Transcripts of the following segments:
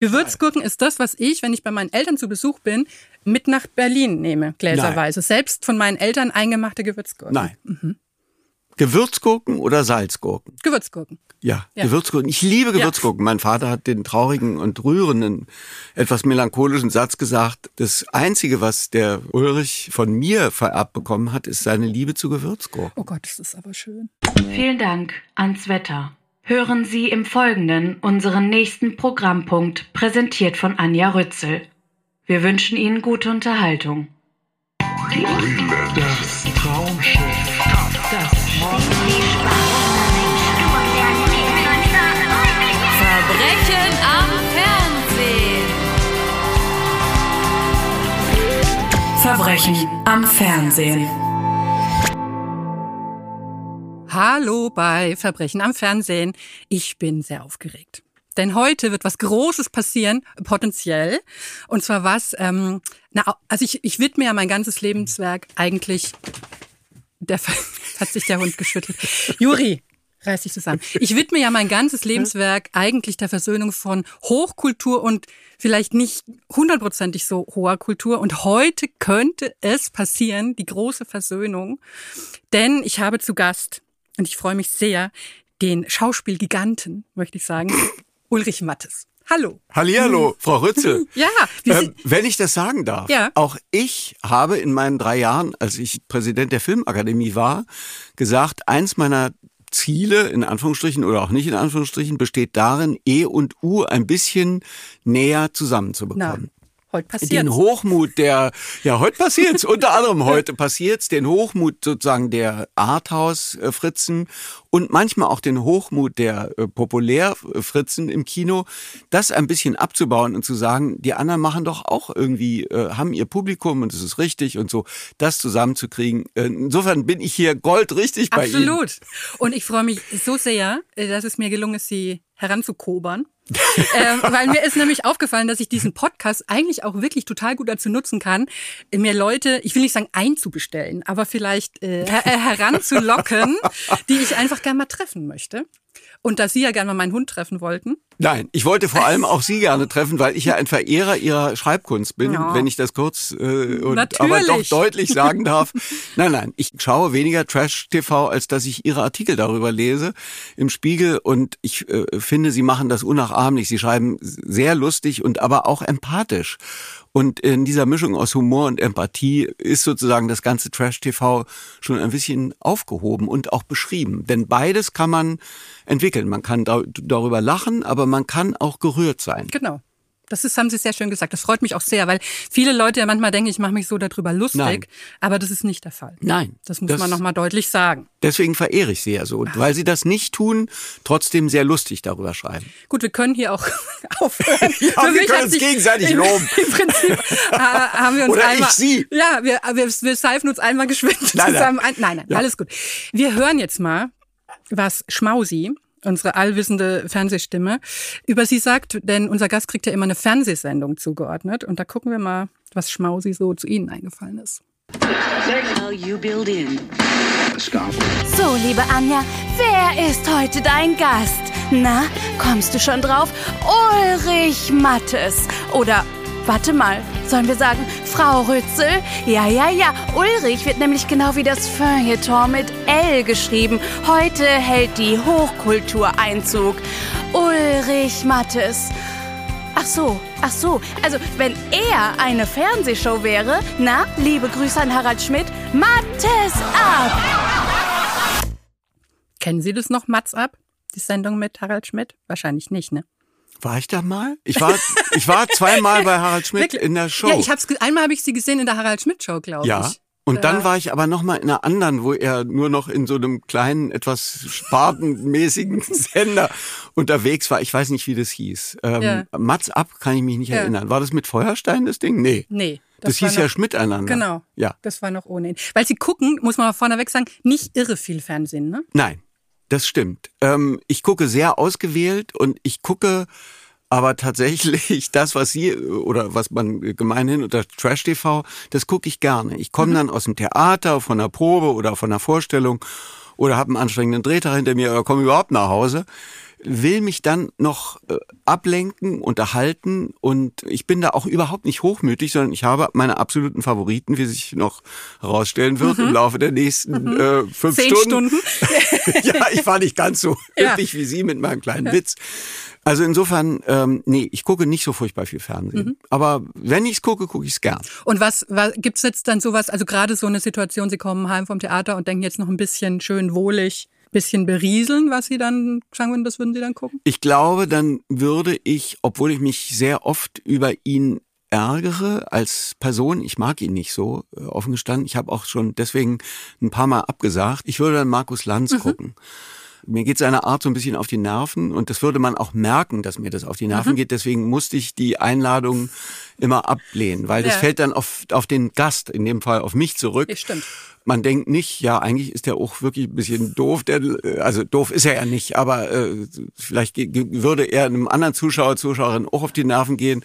Gewürzgurken ist das, was ich, wenn ich bei meinen Eltern zu Besuch bin, mit nach Berlin nehme, gläserweise. Selbst von meinen Eltern eingemachte Gewürzgurken. Nein. Gewürzgurken oder Salzgurken? Gewürzgurken. Ja, Ja. Gewürzgurken. Ich liebe Gewürzgurken. Mein Vater hat den traurigen und rührenden, etwas melancholischen Satz gesagt. Das Einzige, was der Ulrich von mir vererbt bekommen hat, ist seine Liebe zu Gewürzgurken. Oh Gott, das ist aber schön. Vielen Dank ans Wetter. Hören Sie im Folgenden unseren nächsten Programmpunkt, präsentiert von Anja Rützel. Wir wünschen Ihnen gute Unterhaltung. Das Traumschiff. Das Verbrechen am Fernsehen. Verbrechen am Fernsehen. Hallo bei Verbrechen am Fernsehen. Ich bin sehr aufgeregt. Denn heute wird was Großes passieren, potenziell. Und zwar was, ähm, na, also ich, ich widme ja mein ganzes Lebenswerk eigentlich, der hat sich der Hund geschüttelt. Juri, reiß dich zusammen. Ich widme ja mein ganzes Lebenswerk eigentlich der Versöhnung von Hochkultur und vielleicht nicht hundertprozentig so hoher Kultur. Und heute könnte es passieren, die große Versöhnung. Denn ich habe zu Gast, und ich freue mich sehr, den Schauspielgiganten, möchte ich sagen, Ulrich Mattes. Hallo. Hallihallo, Frau Rützel. Ja, Ähm, wenn ich das sagen darf, Ja. auch ich habe in meinen drei Jahren, als ich Präsident der Filmakademie war, gesagt, eins meiner Ziele, in Anführungsstrichen oder auch nicht in Anführungsstrichen, besteht darin, E und U ein bisschen näher zusammenzubekommen. Heute passiert den Hochmut der, ja, heute passiert's, unter anderem heute passiert's, den Hochmut sozusagen der Arthouse-Fritzen und manchmal auch den Hochmut der äh, Populär-Fritzen im Kino, das ein bisschen abzubauen und zu sagen, die anderen machen doch auch irgendwie, äh, haben ihr Publikum und es ist richtig und so, das zusammenzukriegen. Äh, insofern bin ich hier goldrichtig bei Ihnen. Absolut. Und ich freue mich so sehr, äh, dass es mir gelungen ist, sie heranzukobern. ähm, weil mir ist nämlich aufgefallen, dass ich diesen Podcast eigentlich auch wirklich total gut dazu nutzen kann, mir Leute, ich will nicht sagen einzubestellen, aber vielleicht äh, äh, heranzulocken, die ich einfach gerne mal treffen möchte. Und da Sie ja gerne mal meinen Hund treffen wollten. Nein, ich wollte vor allem auch Sie gerne treffen, weil ich ja ein Verehrer Ihrer Schreibkunst bin, Ja. wenn ich das kurz äh, und Natürlich. aber doch deutlich sagen darf. Nein, nein, ich schaue weniger Trash-TV, als dass ich Ihre Artikel darüber lese im Spiegel und ich äh, finde, Sie machen das unnachahmlich. Sie schreiben sehr lustig und aber auch empathisch. Und in dieser Mischung aus Humor und Empathie ist sozusagen das ganze Trash-TV schon ein bisschen aufgehoben und auch beschrieben. Denn beides kann man entwickeln. Man kann da, darüber lachen, aber man kann auch gerührt sein. Genau. Das ist, haben Sie sehr schön gesagt. Das freut mich auch sehr, weil viele Leute ja manchmal denken, ich mache mich so darüber lustig, Nein. aber das ist nicht der Fall. Nein. Das muss das- man nochmal deutlich sagen. Deswegen verehre ich sie ja so. Und weil sie das nicht tun, trotzdem sehr lustig darüber schreiben. Gut, wir können hier auch aufhören. Ja, Für wir können uns gegenseitig loben. Im Prinzip äh, haben wir uns Oder ich einmal. Sie. Ja, wir, wir, wir seifen uns einmal geschwind Nein, nein. zusammen ein. Nein, nein, Ja. alles gut. Wir hören jetzt mal, was Schmausi, unsere allwissende Fernsehstimme, über sie sagt, denn unser Gast kriegt ja immer eine Fernsehsendung zugeordnet. Und da gucken wir mal, was Schmausi so zu Ihnen eingefallen ist. So, liebe Anja, wer ist heute dein Gast? Na, kommst du schon drauf? Ulrich Mattes. Oder, warte mal, sollen wir sagen, Frau Rützel? Ja, ja, ja. Ulrich wird nämlich genau wie das Feuilleton mit L geschrieben. Heute hält die Hochkultur Einzug. Ulrich Mattes. Ach so, ach so. Also, wenn er eine Fernsehshow wäre, na, liebe Grüße an Harald Schmidt, Mattes ab! Kennen Sie das noch, Mats ab? Die Sendung mit Harald Schmidt? Wahrscheinlich nicht, ne? War ich da mal? Ich war, ich war zweimal bei Harald Schmidt Wirklich? in der Show. Ja, ich hab's, einmal habe ich sie gesehen in der Harald Schmidt Show, glaube Ja. ich. Und dann war ich aber noch mal in einer anderen, wo er nur noch in so einem kleinen, etwas spartenmäßigen Sender unterwegs war. Ich weiß nicht, wie das hieß. Ähm, Ja. Mats ab kann ich mich nicht Ja. erinnern. War das mit Feuerstein das Ding? Nee. Nee. Das, war hieß ja noch- Schmiteinander. Genau. Ja. Das war noch ohne ihn. Weil sie gucken, muss man mal vorneweg sagen, nicht irre viel Fernsehen, ne? Nein, das stimmt. Ähm, ich gucke sehr ausgewählt und ich gucke aber tatsächlich das, was Sie oder was man gemeinhin unter Trash TV, das gucke ich gerne. Ich komme dann aus dem Theater, von einer Probe oder von einer Vorstellung oder habe einen anstrengenden Drehtag hinter mir oder komme überhaupt nach Hause. Will mich dann noch äh, ablenken, unterhalten und ich bin da auch überhaupt nicht hochmütig, sondern ich habe meine absoluten Favoriten, wie sich noch herausstellen wird mhm. im Laufe der nächsten mhm. äh, fünf Zehn Stunden. Stunden. ja, ich war nicht ganz so ja. üppig wie Sie mit meinem kleinen ja. Witz. Also insofern, ähm, nee, ich gucke nicht so furchtbar viel Fernsehen. Mhm. Aber wenn ich es gucke, gucke ich es gern. Und was, was gibt's jetzt dann sowas, also gerade so eine Situation, Sie kommen heim vom Theater und denken jetzt noch ein bisschen schön wohlig, bisschen berieseln, was Sie dann sagen würden, das würden Sie dann gucken? Ich glaube, dann würde ich, obwohl ich mich sehr oft über ihn ärgere als Person. Ich mag ihn nicht so, äh, offen gestanden. Ich habe auch schon deswegen ein paar Mal abgesagt. Ich würde dann Markus Lanz mhm. gucken. Mir geht seine Art so ein bisschen auf die Nerven und das würde man auch merken, dass mir das auf die Nerven mhm. geht. Deswegen musste ich die Einladung immer ablehnen, weil das fällt dann auf, auf den Gast, in dem Fall auf mich zurück. Ja, stimmt. Man denkt nicht, ja, eigentlich ist der auch wirklich ein bisschen doof. Der, also doof ist er ja nicht, aber äh, vielleicht würde er einem anderen Zuschauer, Zuschauerin auch auf die Nerven gehen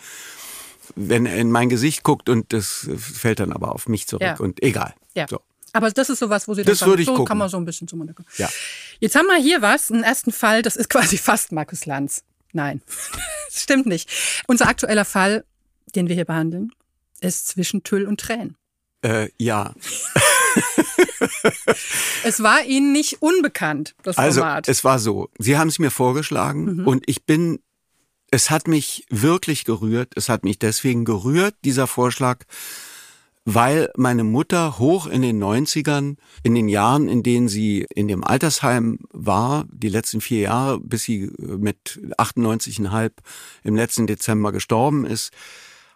wenn er in mein Gesicht guckt und das fällt dann aber auf mich zurück ja. und egal. Ja. So. Aber das ist sowas, wo Sie das dann würde ich so gucken. kann man so ein bisschen zum Unterkommen. Ja. Jetzt haben wir hier was, einen ersten Fall, das ist quasi fast Markus Lanz. Nein, das stimmt nicht. Unser aktueller Fall, den wir hier behandeln, ist zwischen Tüll und Tränen. Äh, ja. es war Ihnen nicht unbekannt, das also, Format. Also, es war so. Sie haben es mir vorgeschlagen mhm. und ich bin, es hat mich wirklich gerührt. Es hat mich deswegen gerührt, dieser Vorschlag, weil meine Mutter hoch in den 90ern, in den Jahren, in denen sie in dem Altersheim war, die letzten vier Jahre, bis sie mit 98,5 im letzten Dezember gestorben ist,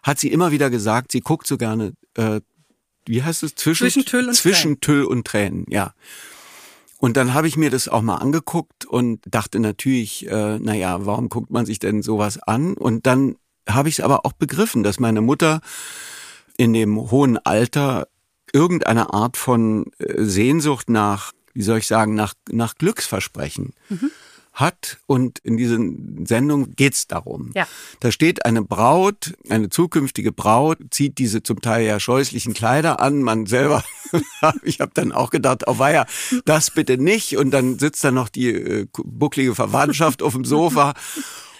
hat sie immer wieder gesagt, sie guckt so gerne, äh, wie heißt es, zwischen, zwischen Tüll und zwischen Tränen. Tüll und Tränen, ja. Und dann habe ich mir das auch mal angeguckt und dachte natürlich, äh, naja, warum guckt man sich denn sowas an? Und dann habe ich es aber auch begriffen, dass meine Mutter in dem hohen Alter irgendeine Art von äh, Sehnsucht nach, wie soll ich sagen, nach, nach Glücksversprechen mhm. hat. Und in dieser Sendung geht's darum. Ja. Da steht eine Braut, eine zukünftige Braut, zieht diese zum Teil ja scheußlichen Kleider an. Man selber, ich habe dann auch gedacht, oh weia, das bitte nicht. Und dann sitzt da noch die äh, bucklige Verwandtschaft auf dem Sofa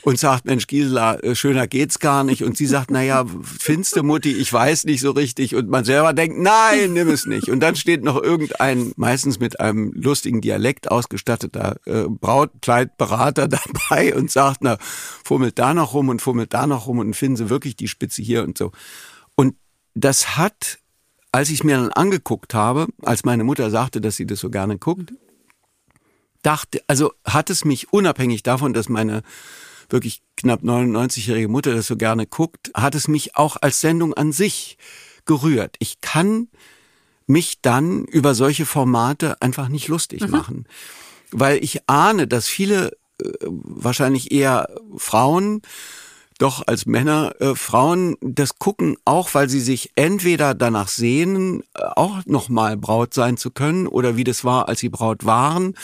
und sagt, Mensch, Gisela, äh, schöner geht's gar nicht. Und sie sagt, naja, finste Mutti, ich weiß nicht so richtig. Und man selber denkt, nein, nimm es nicht. Und dann steht noch irgendein, meistens mit einem lustigen Dialekt ausgestatteter äh, Brautkleidberater dabei und sagt, na, fummelt da noch rum und fummelt da noch rum und finden sie wirklich die Spitze hier und so. Und das hat, als ich mir dann angeguckt habe, als meine Mutter sagte, dass sie das so gerne guckt, dachte, also hat es mich unabhängig davon, dass meine wirklich knapp 99-jährige Mutter das so gerne guckt, hat es mich auch als Sendung an sich gerührt. Ich kann mich dann über solche Formate einfach nicht lustig mhm. machen, weil ich ahne, dass viele äh, wahrscheinlich eher Frauen doch als Männer, äh, Frauen das gucken auch, weil sie sich entweder danach sehnen, äh, auch nochmal Braut sein zu können oder wie das war, als sie Braut waren.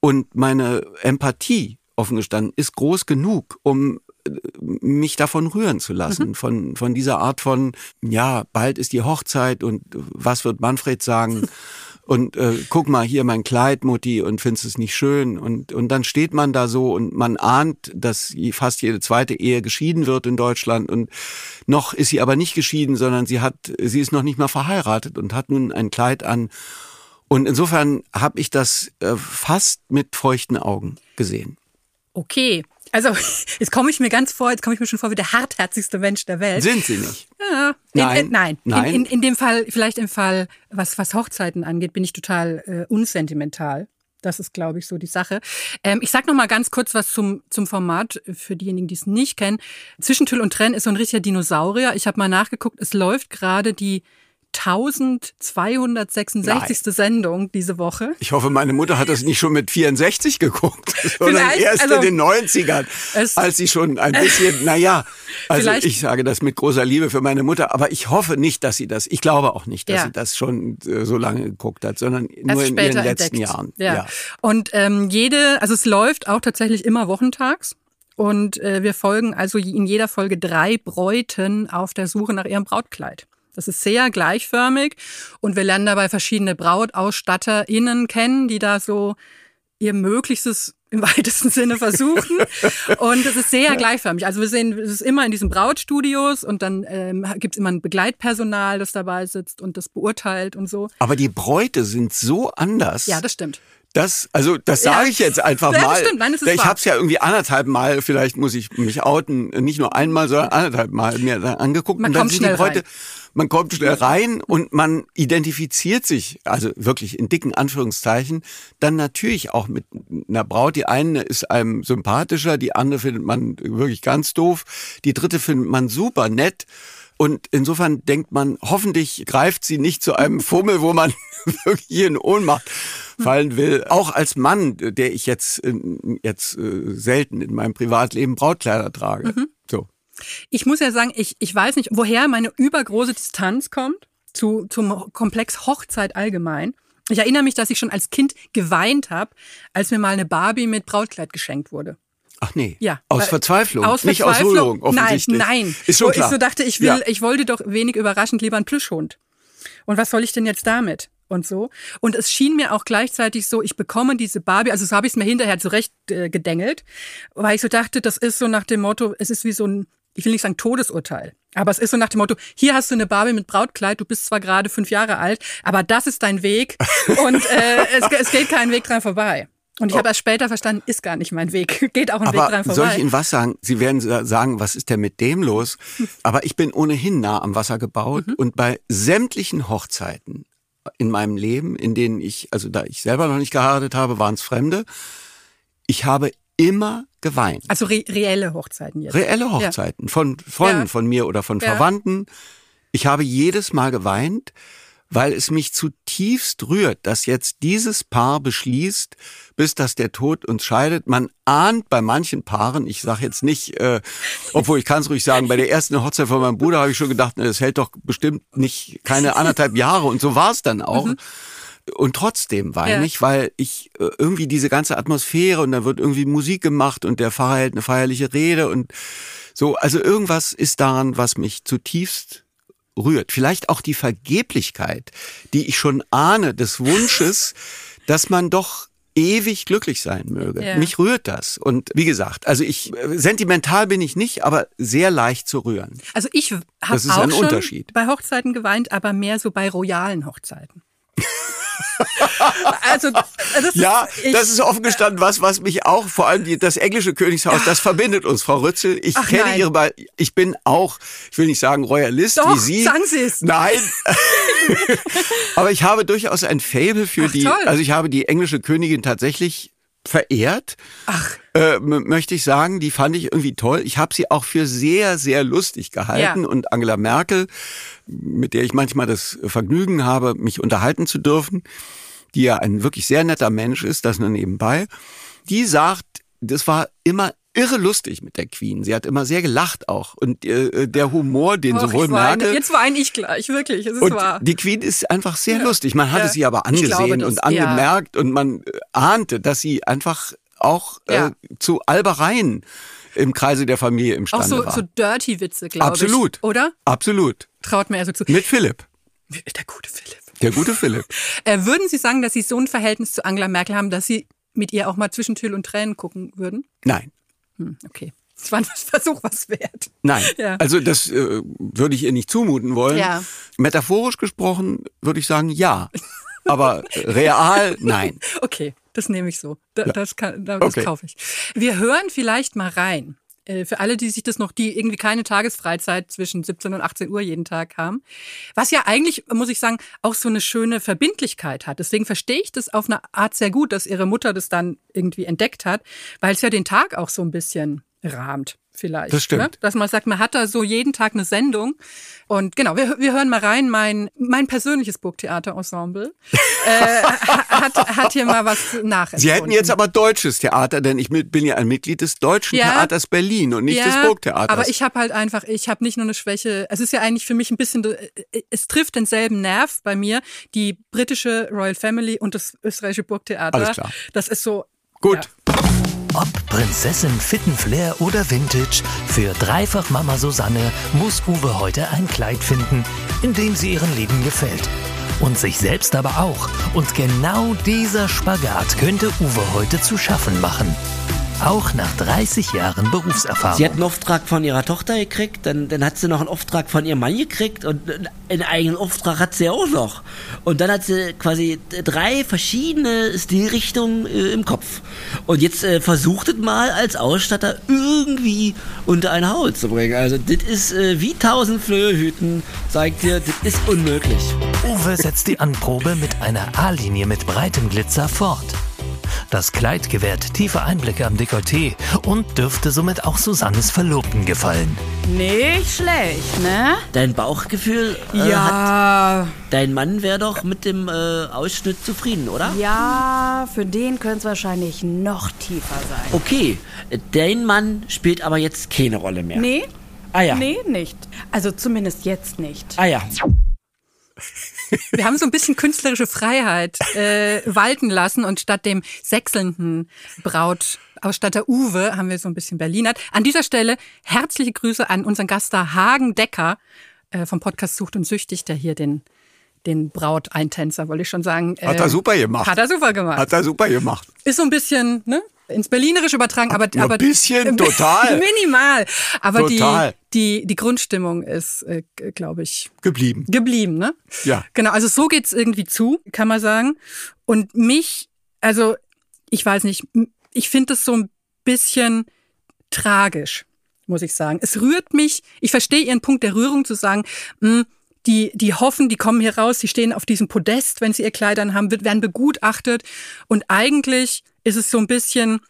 Und meine Empathie offen gestanden, ist groß genug, um äh, mich davon rühren zu lassen, mhm. von, von dieser Art von, ja, bald ist die Hochzeit und was wird Manfred sagen? und äh, guck mal hier mein Kleid, Mutti, und findest es nicht schön. Und, und dann steht man da so und man ahnt, dass fast jede zweite Ehe geschieden wird in Deutschland. Und noch ist sie aber nicht geschieden, sondern sie hat, sie ist noch nicht mal verheiratet und hat nun ein Kleid an. Und insofern habe ich das äh, fast mit feuchten Augen gesehen. Okay. Also, jetzt komme ich mir ganz vor, jetzt komme ich mir schon vor wie der hartherzigste Mensch der Welt. Sind sie nicht? Ja, nein. In, in, nein. nein. In, in, in, dem Fall, vielleicht im Fall, was, was Hochzeiten angeht, bin ich total äh, unsentimental. Das ist, glaube ich, so die Sache. Ähm, ich sag noch mal ganz kurz was zum, zum Format für diejenigen, die es nicht kennen. Zwischentüll und Trenn ist so ein richtiger Dinosaurier. Ich habe mal nachgeguckt, es läuft gerade die 1266. Nein. Sendung diese Woche. Ich hoffe, meine Mutter hat das nicht schon mit 64 geguckt, sondern Vielleicht, erst also, in den 90ern, als sie schon ein bisschen, naja, also ich sage das mit großer Liebe für meine Mutter, aber ich hoffe nicht, dass sie das, ich glaube auch nicht, dass ja. sie das schon äh, so lange geguckt hat, sondern nur in ihren letzten entdeckt. Jahren. Ja. ja. Und ähm, jede, also es läuft auch tatsächlich immer wochentags. Und äh, wir folgen also in jeder Folge drei Bräuten auf der Suche nach ihrem Brautkleid. Das ist sehr gleichförmig und wir lernen dabei verschiedene BrautausstatterInnen kennen, die da so ihr Möglichstes im weitesten Sinne versuchen. und es ist sehr gleichförmig. Also wir sehen, es ist immer in diesen Brautstudios und dann ähm, gibt es immer ein Begleitpersonal, das dabei sitzt und das beurteilt und so. Aber die Bräute sind so anders. Ja, das stimmt. Das, also das sage ich jetzt einfach ja, mal. Stimmt. Nein, ich habe es ja irgendwie anderthalb Mal, vielleicht muss ich mich outen, nicht nur einmal, sondern anderthalb Mal mir angeguckt. Man und dann kommt schnell Bräute, rein. man kommt schnell rein und man identifiziert sich, also wirklich in dicken Anführungszeichen, dann natürlich auch mit einer Braut. Die eine ist einem sympathischer, die andere findet man wirklich ganz doof, die dritte findet man super nett. Und insofern denkt man, hoffentlich greift sie nicht zu einem Fummel, wo man wirklich in Ohnmacht fallen will. Auch als Mann, der ich jetzt, jetzt äh, selten in meinem Privatleben Brautkleider trage. So. Ich muss ja sagen, ich, ich weiß nicht, woher meine übergroße Distanz kommt zu, zum Komplex Hochzeit allgemein. Ich erinnere mich, dass ich schon als Kind geweint habe, als mir mal eine Barbie mit Brautkleid geschenkt wurde. Ach nee. Ja. Aus Verzweiflung. Aus nicht Verzweiflung? aus Rührung, offensichtlich. Nein, nein. Ist schon Wo klar. ich so dachte, ich will, Ja. ich wollte doch wenig überraschend lieber einen Plüschhund. Und was soll ich denn jetzt damit? Und so. Und es schien mir auch gleichzeitig so, ich bekomme diese Barbie, also so habe ich es mir hinterher zurecht äh, gedengelt, weil ich so dachte, das ist so nach dem Motto, es ist wie so ein, ich will nicht sagen Todesurteil, aber es ist so nach dem Motto, hier hast du eine Barbie mit Brautkleid, du bist zwar gerade fünf Jahre alt, aber das ist dein Weg und äh, es, es geht kein Weg dran vorbei. Und ich habe erst später verstanden, ist gar nicht mein Weg. Geht auch ein Weg dran vorbei. soll ich Ihnen was sagen? Sie werden sa- sagen, was ist denn mit dem los? Aber ich bin ohnehin nah am Wasser gebaut Mhm. und bei sämtlichen Hochzeiten in meinem Leben, in denen ich, also da ich selber noch nicht geheiratet habe, waren es Fremde, ich habe immer geweint. also re reelle Hochzeiten jetzt. Reelle Hochzeiten von Freunden Ja. von mir oder von Ja. Verwandten. Ich habe jedes Mal geweint, weil es mich zutiefst rührt, dass jetzt dieses Paar beschließt, bis dass der Tod uns scheidet. Man ahnt bei manchen Paaren, ich sage jetzt nicht, äh, obwohl ich kann es ruhig sagen, bei der ersten Hochzeit von meinem Bruder habe ich schon gedacht, na, das hält doch bestimmt nicht keine anderthalb Jahre und so war es dann auch. Und trotzdem weine Ja. ich, weil ich äh, irgendwie diese ganze Atmosphäre und da wird irgendwie Musik gemacht und der Pfarrer hält eine feierliche Rede und so. Also irgendwas ist daran, was mich zutiefst rührt. Vielleicht auch die Vergeblichkeit, die ich schon ahne, des Wunsches, dass man doch ewig glücklich sein möge. Ja. Mich rührt das. Und wie gesagt, also ich, sentimental bin ich nicht, aber sehr leicht zu rühren. Also ich habe auch ein schon Unterschied. bei Hochzeiten geweint, aber mehr so bei royalen Hochzeiten. also das Ja, ist, das ist offen gestanden was, was mich auch, vor allem die, das englische Königshaus, das verbindet uns, Frau Rützel. Ich Ach, kenne nein. Ihre, Be ich bin auch, ich will nicht sagen Royalist Doch, wie Sie. sagen Sie es. Nein. Aber ich habe durchaus ein Faible für Ach, die, toll. also ich habe die englische Königin tatsächlich verehrt. Ach. Äh, möchte ich sagen, die fand ich irgendwie toll. Ich habe sie auch für sehr, sehr lustig gehalten Ja. und Angela Merkel, mit der ich manchmal das Vergnügen habe, mich unterhalten zu dürfen, die ja ein wirklich sehr netter Mensch ist, das nur nebenbei, die sagt, das war immer irre lustig mit der Queen. Sie hat immer sehr gelacht auch. Und äh, der Humor, den Och, sowohl weine. Merkel Jetzt weine ich gleich, wirklich. Es ist und wahr. die Queen ist einfach sehr lustig. Man hatte Ja. sie aber glaube angesehen das, und ja. angemerkt und man äh, ahnte, dass sie einfach auch Ja. äh, zu Albereien im Kreise der Familie Auch imstande so, war. so dirty Witze, glaube ich. Absolut. Oder? Absolut. Traut mir also zu. Mit Philipp. Der gute Philipp. Der gute Philipp. Äh, würden Sie sagen, dass Sie so ein Verhältnis zu Angela Merkel haben, dass Sie mit ihr auch mal zwischen Tüll und Tränen gucken würden? Nein. Hm, okay. Das war ein Versuch was wert. Nein. Ja. Also das äh, würde ich ihr nicht zumuten wollen. Ja. Metaphorisch gesprochen würde ich sagen ja. Aber real nein. Okay, das nehme ich so. Da, Das, kann, da, Okay. das kaufe ich. Wir hören vielleicht mal rein. Äh, Für alle, die sich das noch, die irgendwie keine Tagesfreizeit zwischen 17 und 18 Uhr jeden Tag haben. Was ja eigentlich, muss ich sagen, auch so eine schöne Verbindlichkeit hat. Deswegen verstehe ich das auf eine Art sehr gut, dass ihre Mutter das dann irgendwie entdeckt hat, weil es ja den Tag auch so ein bisschen rahmt. Vielleicht. Das stimmt. Ne? Dass man sagt, man hat da so jeden Tag eine Sendung. Und genau, wir, wir hören mal rein. Mein, mein persönliches Burgtheater-Ensemble äh, hat, hat hier mal was nachempfunden. Sie hätten jetzt aber deutsches Theater, denn ich bin ja ein Mitglied des Deutschen Ja. Theaters Berlin und nicht des Burgtheaters. Aber ich habe halt einfach, ich habe nicht nur eine Schwäche. Es ist ja eigentlich für mich ein bisschen, es trifft denselben Nerv bei mir, die britische Royal Family und das österreichische Burgtheater. Alles klar. Das ist so. Gut. Ja. Prinzessin Fittenflair oder Vintage, für Dreifach Mama Susanne muss Uwe heute ein Kleid finden, in dem sie ihrem Leben gefällt. und sich selbst aber auch. Und genau dieser Spagat könnte Uwe heute zu schaffen machen. Auch nach 30 Jahren Berufserfahrung. Sie hat einen Auftrag von ihrer Tochter gekriegt, dann, dann hat sie noch einen Auftrag von ihrem Mann gekriegt und einen eigenen Auftrag hat sie auch noch. Und dann hat sie quasi drei verschiedene Stilrichtungen äh, im Kopf. Und jetzt äh, versucht es mal als Ausstatter irgendwie unter eine Haut zu bringen. Also das ist äh, wie tausend Flöhüten, sagt dir, das ist unmöglich. Uwe setzt die Anprobe mit einer A-Linie mit breitem Glitzer fort. Das Kleid gewährt tiefe Einblicke am Dekolleté und dürfte somit auch Susannes Verlobten gefallen. Nicht schlecht, ne? Dein Bauchgefühl äh, ja. Hat, dein Mann wäre doch mit dem äh, Ausschnitt zufrieden, oder? Ja, für den könnte es wahrscheinlich noch tiefer sein. Okay, dein Mann spielt aber jetzt keine Rolle mehr. Nee. Ah ja. Nee, nicht. Also zumindest jetzt nicht. Ah ja. Wir haben so ein bisschen künstlerische Freiheit äh, walten lassen und statt dem sechselnden Brautausstatter Uwe haben wir so ein bisschen Berlinert. An dieser Stelle herzliche Grüße an unseren Gast da Hagen Decker äh, vom Podcast Sucht und Süchtig, der hier den den Brauteintänzer, wollte ich schon sagen. Hat er äh, super gemacht. Hat er super gemacht. Hat er super gemacht. Ist so ein bisschen, ne? Ins Berlinerisch übertragen, aber, Nur aber ein bisschen, total. minimal. Aber total. Die, die, die Grundstimmung ist, äh, glaube ich, geblieben. Geblieben, ne? Ja. Genau, also so geht's irgendwie zu, kann man sagen. Und mich, also ich weiß nicht, ich finde es so ein bisschen tragisch, muss ich sagen. Es rührt mich, ich verstehe Ihren Punkt der Rührung zu sagen, mh, die, die hoffen, die kommen hier raus, die stehen auf diesem Podest, wenn sie ihr Kleidern haben, werden begutachtet. Und eigentlich ist es so ein bisschen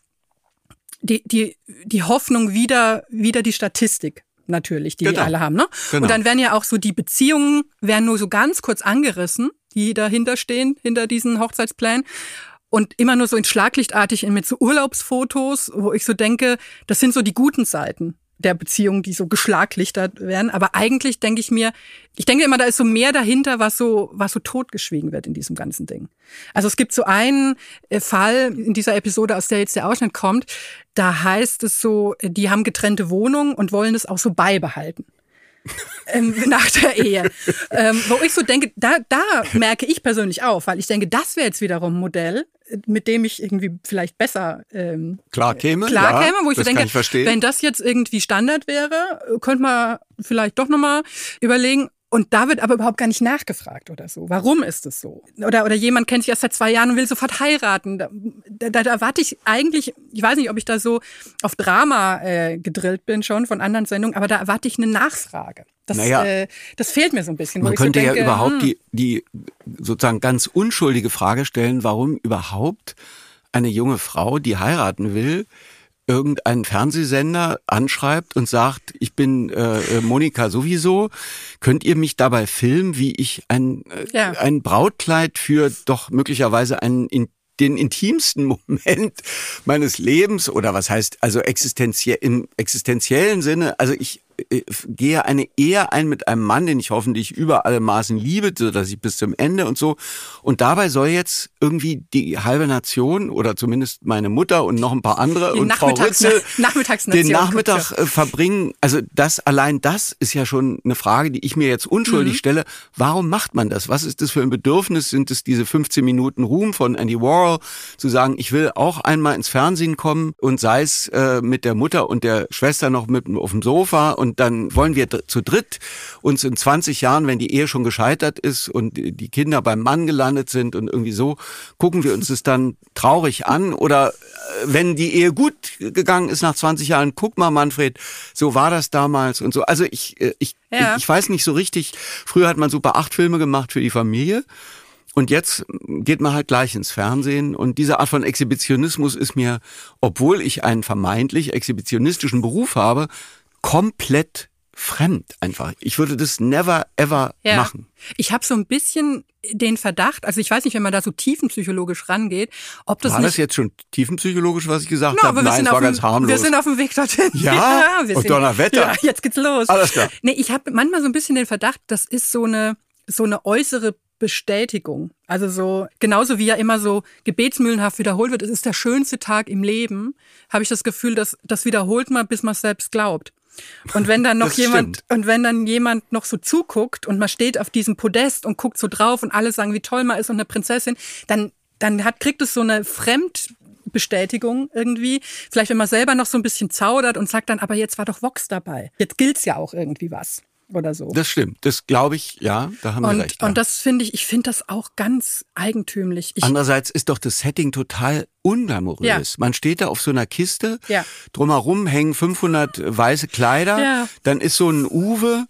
die, die, die Hoffnung wieder, wieder die Statistik natürlich, die genau. alle haben. Ne? Genau. Und dann werden ja auch so die Beziehungen, werden nur so ganz kurz angerissen, die dahinter stehen, hinter diesen Hochzeitsplänen. Und immer nur so in Schlaglichtartig mit so Urlaubsfotos, wo ich so denke, das sind so die guten Seiten der Beziehungen, die so geschlaglichtert werden. Aber eigentlich denke ich mir, ich denke immer, da ist so mehr dahinter, was so, was so totgeschwiegen wird in diesem ganzen Ding. Also es gibt so einen äh, Fall in dieser Episode, aus der jetzt der Ausschnitt kommt, da heißt es so, die haben getrennte Wohnungen und wollen es auch so beibehalten. ähm, nach der Ehe. ähm, wo ich so denke, da, da merke ich persönlich auf, weil ich denke, das wäre jetzt wiederum ein Modell, mit dem ich irgendwie vielleicht besser ähm, klar käme, klar ja, käme, wo ich so denke, ich wenn das jetzt irgendwie Standard wäre, könnte man vielleicht doch nochmal überlegen, und da wird aber überhaupt gar nicht nachgefragt oder so. Warum ist es so? Oder, oder jemand kennt sich erst seit zwei Jahren und will sofort heiraten. Da, da, da warte ich eigentlich, ich weiß nicht, ob ich da so auf Drama äh, gedrillt bin schon von anderen Sendungen, aber da erwarte ich eine Nachfrage. Das, naja, äh, das fehlt mir so ein bisschen. Man könnte so denke, ja überhaupt hm. die, die sozusagen ganz unschuldige Frage stellen, warum überhaupt eine junge Frau, die heiraten will, irgendeinen Fernsehsender anschreibt und sagt, ich bin äh, Monika sowieso, könnt ihr mich dabei filmen, wie ich ein, äh, ja. ein Brautkleid für doch möglicherweise einen in den intimsten Moment meines Lebens oder was heißt also existenziell im existenziellen Sinne, also ich gehe eine Ehe ein mit einem Mann, den ich hoffentlich über alle Maßen liebe, so dass ich bis zum Ende und so. Und dabei soll jetzt irgendwie die halbe Nation oder zumindest meine Mutter und noch ein paar andere die und Frau Ritzel den Nachmittag äh, verbringen. Also das allein das ist ja schon eine Frage, die ich mir jetzt unschuldig mhm. stelle. Warum macht man das? Was ist das für ein Bedürfnis? Sind es diese 15 Minuten Ruhm von Andy Warhol zu sagen, ich will auch einmal ins Fernsehen kommen und sei es äh, mit der Mutter und der Schwester noch mit auf dem Sofa und dann wollen wir zu dritt uns in 20 Jahren, wenn die Ehe schon gescheitert ist und die Kinder beim Mann gelandet sind und irgendwie so, gucken wir uns das dann traurig an oder äh, wenn die Ehe gut gegangen ist nach 20 Jahren, guck mal Manfred, so war das damals und so. Also ich, äh, ich, ja. ich, ich weiß nicht so richtig, früher hat man super acht Filme gemacht für die Familie. Und jetzt geht man halt gleich ins Fernsehen und diese Art von Exhibitionismus ist mir, obwohl ich einen vermeintlich exhibitionistischen Beruf habe, komplett fremd einfach. Ich würde das never ever ja. machen. Ich habe so ein bisschen den Verdacht, also ich weiß nicht, wenn man da so tiefenpsychologisch rangeht, ob das war das jetzt schon tiefenpsychologisch, was ich gesagt no, habe? Nein, es war ganz harmlos. Wir sind auf dem Weg dorthin. Ja, ja wir und Donnerwetter. Ja, jetzt geht's los. Alles klar. Nee, ich habe manchmal so ein bisschen den Verdacht, das ist so eine so eine äußere Bestätigung. Also so, genauso wie ja immer so gebetsmühlenhaft wiederholt wird, es ist der schönste Tag im Leben, habe ich das Gefühl, dass das wiederholt man, bis man es selbst glaubt. Und wenn dann noch Das jemand, stimmt. und wenn dann jemand noch so zuguckt und man steht auf diesem Podest und guckt so drauf und alle sagen, wie toll man ist und eine Prinzessin, dann, dann hat, kriegt es so eine Fremdbestätigung irgendwie. Vielleicht, wenn man selber noch so ein bisschen zaudert und sagt dann, aber jetzt war doch Vox dabei. Jetzt gilt's ja auch irgendwie was. Oder so. Das stimmt. Das glaube ich, ja, da haben und, recht. ja. und das finde ich, ich finde das auch ganz eigentümlich. Ich, Andererseits ist doch das Setting total unglamourös. Ja. Man steht da auf so einer Kiste, Ja. drumherum hängen 500 weiße Kleider, Ja. dann ist so ein Uwe,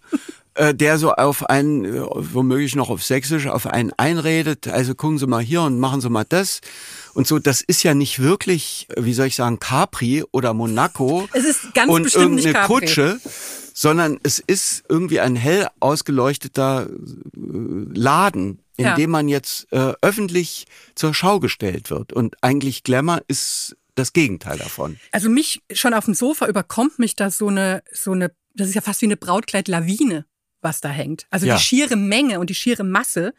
äh, der so auf einen, äh, womöglich noch auf Sächsisch, auf einen einredet, also gucken Sie mal hier und machen Sie mal das. Und so, das ist ja nicht wirklich, äh, wie soll ich sagen, Capri oder Monaco. Es ist ganz und bestimmt nicht irgendeine Capri. Kutsche, sondern es ist irgendwie ein hell ausgeleuchteter Laden, in Ja. dem man jetzt äh, öffentlich zur Schau gestellt wird. Und eigentlich Glamour ist das Gegenteil davon. Also mich schon auf dem Sofa überkommt mich da so eine, so eine, das ist ja fast wie eine Brautkleid-Lawine, was da hängt. Also Ja. die schiere Menge und die schiere Masse,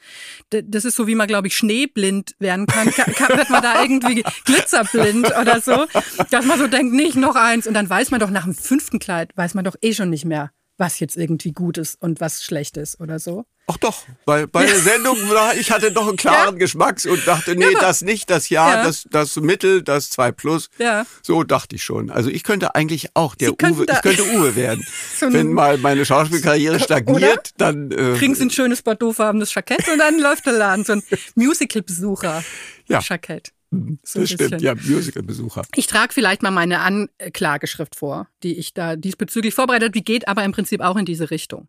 das ist so, wie man, glaube ich, schneeblind werden kann. Ka- ka- Wird man da irgendwie glitzerblind oder so, dass man so denkt, nicht noch eins. Und dann weiß man doch nach dem fünften Kleid, weiß man doch eh schon nicht mehr, was jetzt irgendwie gut ist und was schlecht ist oder so. Ach doch, bei, bei der Sendung, war- ich hatte doch einen klaren Geschmacks und dachte, nee, aber- das nicht, das Ja, Ja. das, das Mittel, das 2 Plus. Ja. So dachte ich schon. Also ich könnte eigentlich auch der Uwe, ich könnte Uwe werden. So Wenn mal meine Schauspielkarriere stagniert, dann äh, Kriegen Sie ein schönes bordeauxfarbenes Jackett und dann läuft der Laden. So ein Musical-Besucher. Ja. Jackett. So ein das stimmt, ja, Musicalbesucher. Ich trage vielleicht mal meine Anklageschrift vor, die ich da diesbezüglich vorbereitet habe. Die geht aber im Prinzip auch in diese Richtung.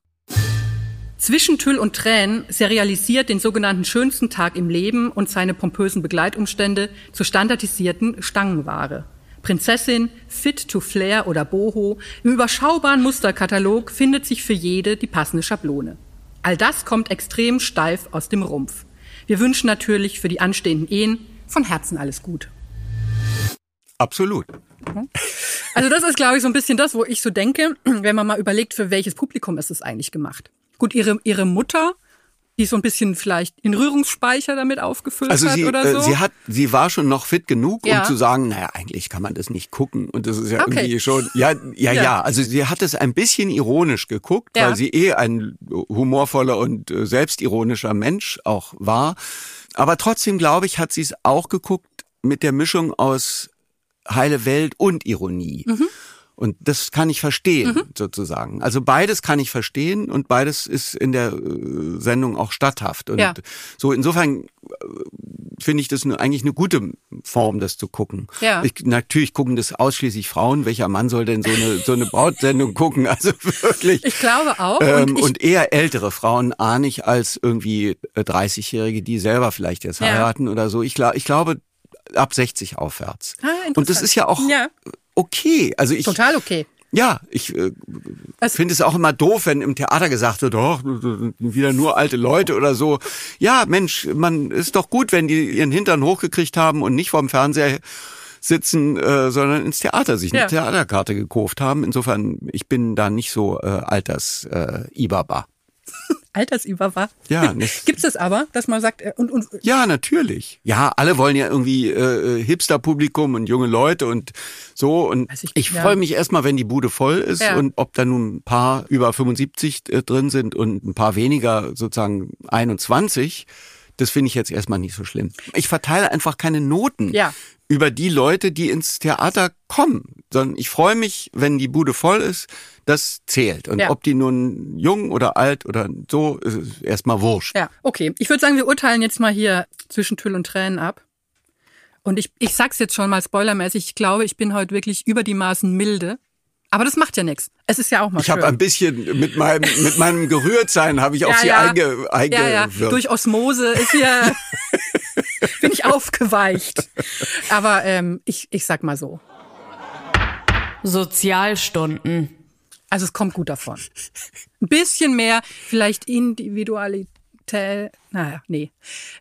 Zwischen Tüll und Tränen serialisiert den sogenannten schönsten Tag im Leben und seine pompösen Begleitumstände zur standardisierten Stangenware. Prinzessin, Fit to Flair oder Boho, im überschaubaren Musterkatalog findet sich für jede die passende Schablone. All das kommt extrem steif aus dem Rumpf. Wir wünschen natürlich für die anstehenden Ehen von Herzen alles Gute. Absolut. Also das ist, glaube ich, so ein bisschen das, wo ich so denke, wenn man mal überlegt, für welches Publikum ist es eigentlich gemacht. Gut, ihre, ihre Mutter, die so ein bisschen vielleicht den Rührungsspeicher damit aufgefüllt Also hat sie, oder äh, so. sie hat, sie war schon noch fit genug, Ja. um zu sagen, naja, eigentlich kann man das nicht gucken. Und das ist ja Okay. irgendwie schon, ja, ja, ja, Ja. Also sie hat es ein bisschen ironisch geguckt, Ja. weil sie eh ein humorvoller und äh, selbstironischer Mensch auch war. Aber trotzdem, glaube ich, hat sie es auch geguckt mit der Mischung aus heile Welt und Ironie. Mhm. Und das kann ich verstehen, sozusagen. Also beides kann ich verstehen und beides ist in der äh, Sendung auch statthaft. Und Ja. so insofern äh, finde ich das eigentlich eine gute Form, das zu gucken. Ja. Ich, natürlich gucken das ausschließlich Frauen. Welcher Mann soll denn so eine, so eine Brautsendung gucken? Also wirklich. Ich glaube auch. Ähm, und ich, und eher ältere Frauen ahne ich als irgendwie äh, 30-Jährige, die selber vielleicht jetzt Ja. heiraten oder so. Ich, ich glaube, ab 60 aufwärts. Ah, interessant. und das ist ja auch Ja. Okay. Also ich, total okay. ja, ich äh, Also- finde es auch immer doof, wenn im Theater gesagt wird, doch, wieder nur alte Leute oder so. Ja, Mensch, man ist doch gut, wenn die ihren Hintern hochgekriegt haben und nicht vorm Fernseher sitzen, äh, sondern ins Theater sich eine Ja. Theaterkarte gekauft haben. Insofern, ich bin da nicht so äh, alters äh, Ibaba. Altersüberwacht. Ja, Gibt's das aber, dass man sagt, äh, und, und Ja, natürlich. Ja, alle wollen ja irgendwie äh, Hipster-Publikum und junge Leute und so. Und Also ich- ich, ja. freue mich erstmal, wenn die Bude voll ist Ja. und ob da nun ein paar über 75 äh, drin sind und ein paar weniger sozusagen 21. Das finde ich jetzt erstmal nicht so schlimm. Ich verteile einfach keine Noten Ja. Über die Leute, die ins Theater kommen, sondern ich freue mich, wenn die Bude voll ist. Das zählt. Und Ja. ob die nun jung oder alt oder so, ist es erstmal wurscht. Ja, okay. Ich würde sagen, wir urteilen jetzt mal hier zwischen Tüll und Tränen ab. Und ich, ich sag's jetzt schon mal spoilermäßig, ich glaube, ich bin heute wirklich über die Maßen milde. Aber das macht ja nichts. Es ist ja auch mal Ich schön. habe ein bisschen mit meinem mit meinem Gerührtsein habe ich auf sie einge, ja, ja. Durch Osmose ist hier bin ich aufgeweicht. Aber ähm, ich, ich sag mal so. Sozialstunden. Also es kommt gut davon. Ein bisschen mehr, vielleicht Individualität. Naja, nee.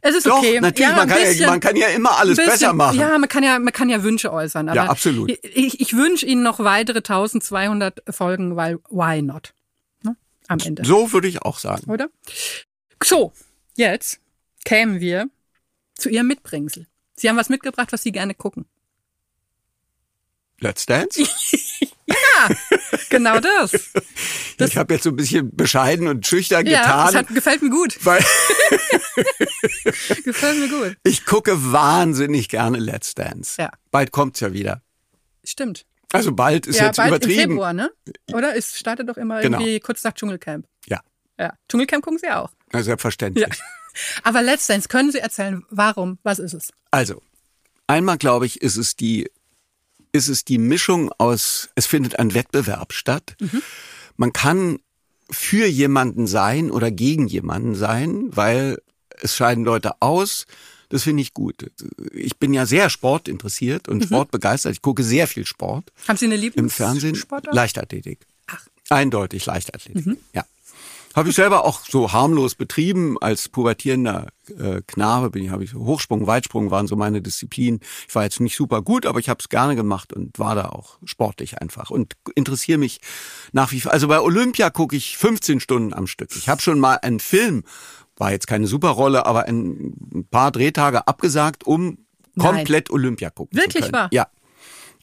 Es ist Doch, okay. natürlich, ja, man, kann bisschen- ja, man kann ja immer alles bisschen- besser machen. Ja, man kann ja, man kann ja Wünsche äußern. Aber Ja, absolut. Ich, ich wünsche Ihnen noch weitere 1200 Folgen, weil why not? Ne? Am Ende. So würde ich auch sagen. Oder? So, jetzt kämen wir zu Ihrem Mitbringsel. Sie haben was mitgebracht, was Sie gerne gucken. Let's Dance? Genau das. das ich habe jetzt so ein bisschen bescheiden und schüchtern ja, getan. Das hat, gefällt mir gut. Weil gefällt mir gut. Ich gucke wahnsinnig gerne Let's Dance. Ja. Bald kommt's ja wieder. Stimmt. Also bald ist ja, jetzt bald übertrieben. Im Februar, ne? Oder? Es startet doch immer Genau. irgendwie kurz nach Dschungelcamp. Ja, Ja. Dschungelcamp gucken Sie auch. na, selbstverständlich. Ja. Aber Dance, können Sie erzählen, warum? Was ist es? Also, einmal glaube ich, ist es die, ist es die Mischung aus, es findet ein Wettbewerb statt. Man kann für jemanden sein oder gegen jemanden sein, weil es scheiden Leute aus. Das finde ich gut. Ich bin ja sehr sportinteressiert und sportbegeistert. Ich gucke sehr viel Sport Haben Sie eine im Fernsehen. Lieblingssportart? Leichtathletik. Ach. Eindeutig Leichtathletik. Mhm. Ja. Habe ich selber auch so harmlos betrieben als pubertierender äh, Knabe. Bin ich, habe ich Hochsprung, Weitsprung waren so meine Disziplinen. Ich war jetzt nicht super gut, aber ich habe es gerne gemacht und war da auch sportlich einfach und interessiere mich nach wie vor. Also bei Olympia gucke ich 15 Stunden am Stück. Ich habe schon mal einen Film, war jetzt keine Superrolle, aber ein paar Drehtage abgesagt, um Nein. komplett Olympia gucken Wirklich zu können. wahr? Ja.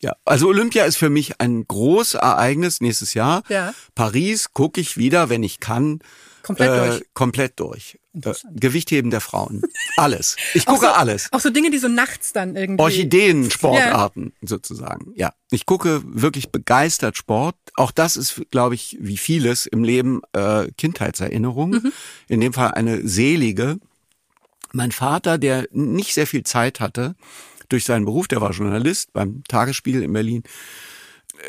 Ja, also Olympia ist für mich ein großes Ereignis nächstes Jahr. Ja. Paris gucke ich wieder, wenn ich kann. Komplett durch. Komplett durch. Äh, Gewichtheben der Frauen. Alles. Ich gucke auch so, alles. Auch so Dinge, die so nachts dann irgendwie. Orchideen-Sportarten sozusagen. Ja. Ich gucke wirklich begeistert Sport. Auch das ist, glaube ich, wie vieles im Leben äh, Kindheitserinnerung. Mhm. In dem Fall eine selige. Mein Vater, der nicht sehr viel Zeit hatte durch seinen Beruf, der war Journalist beim Tagesspiegel in Berlin.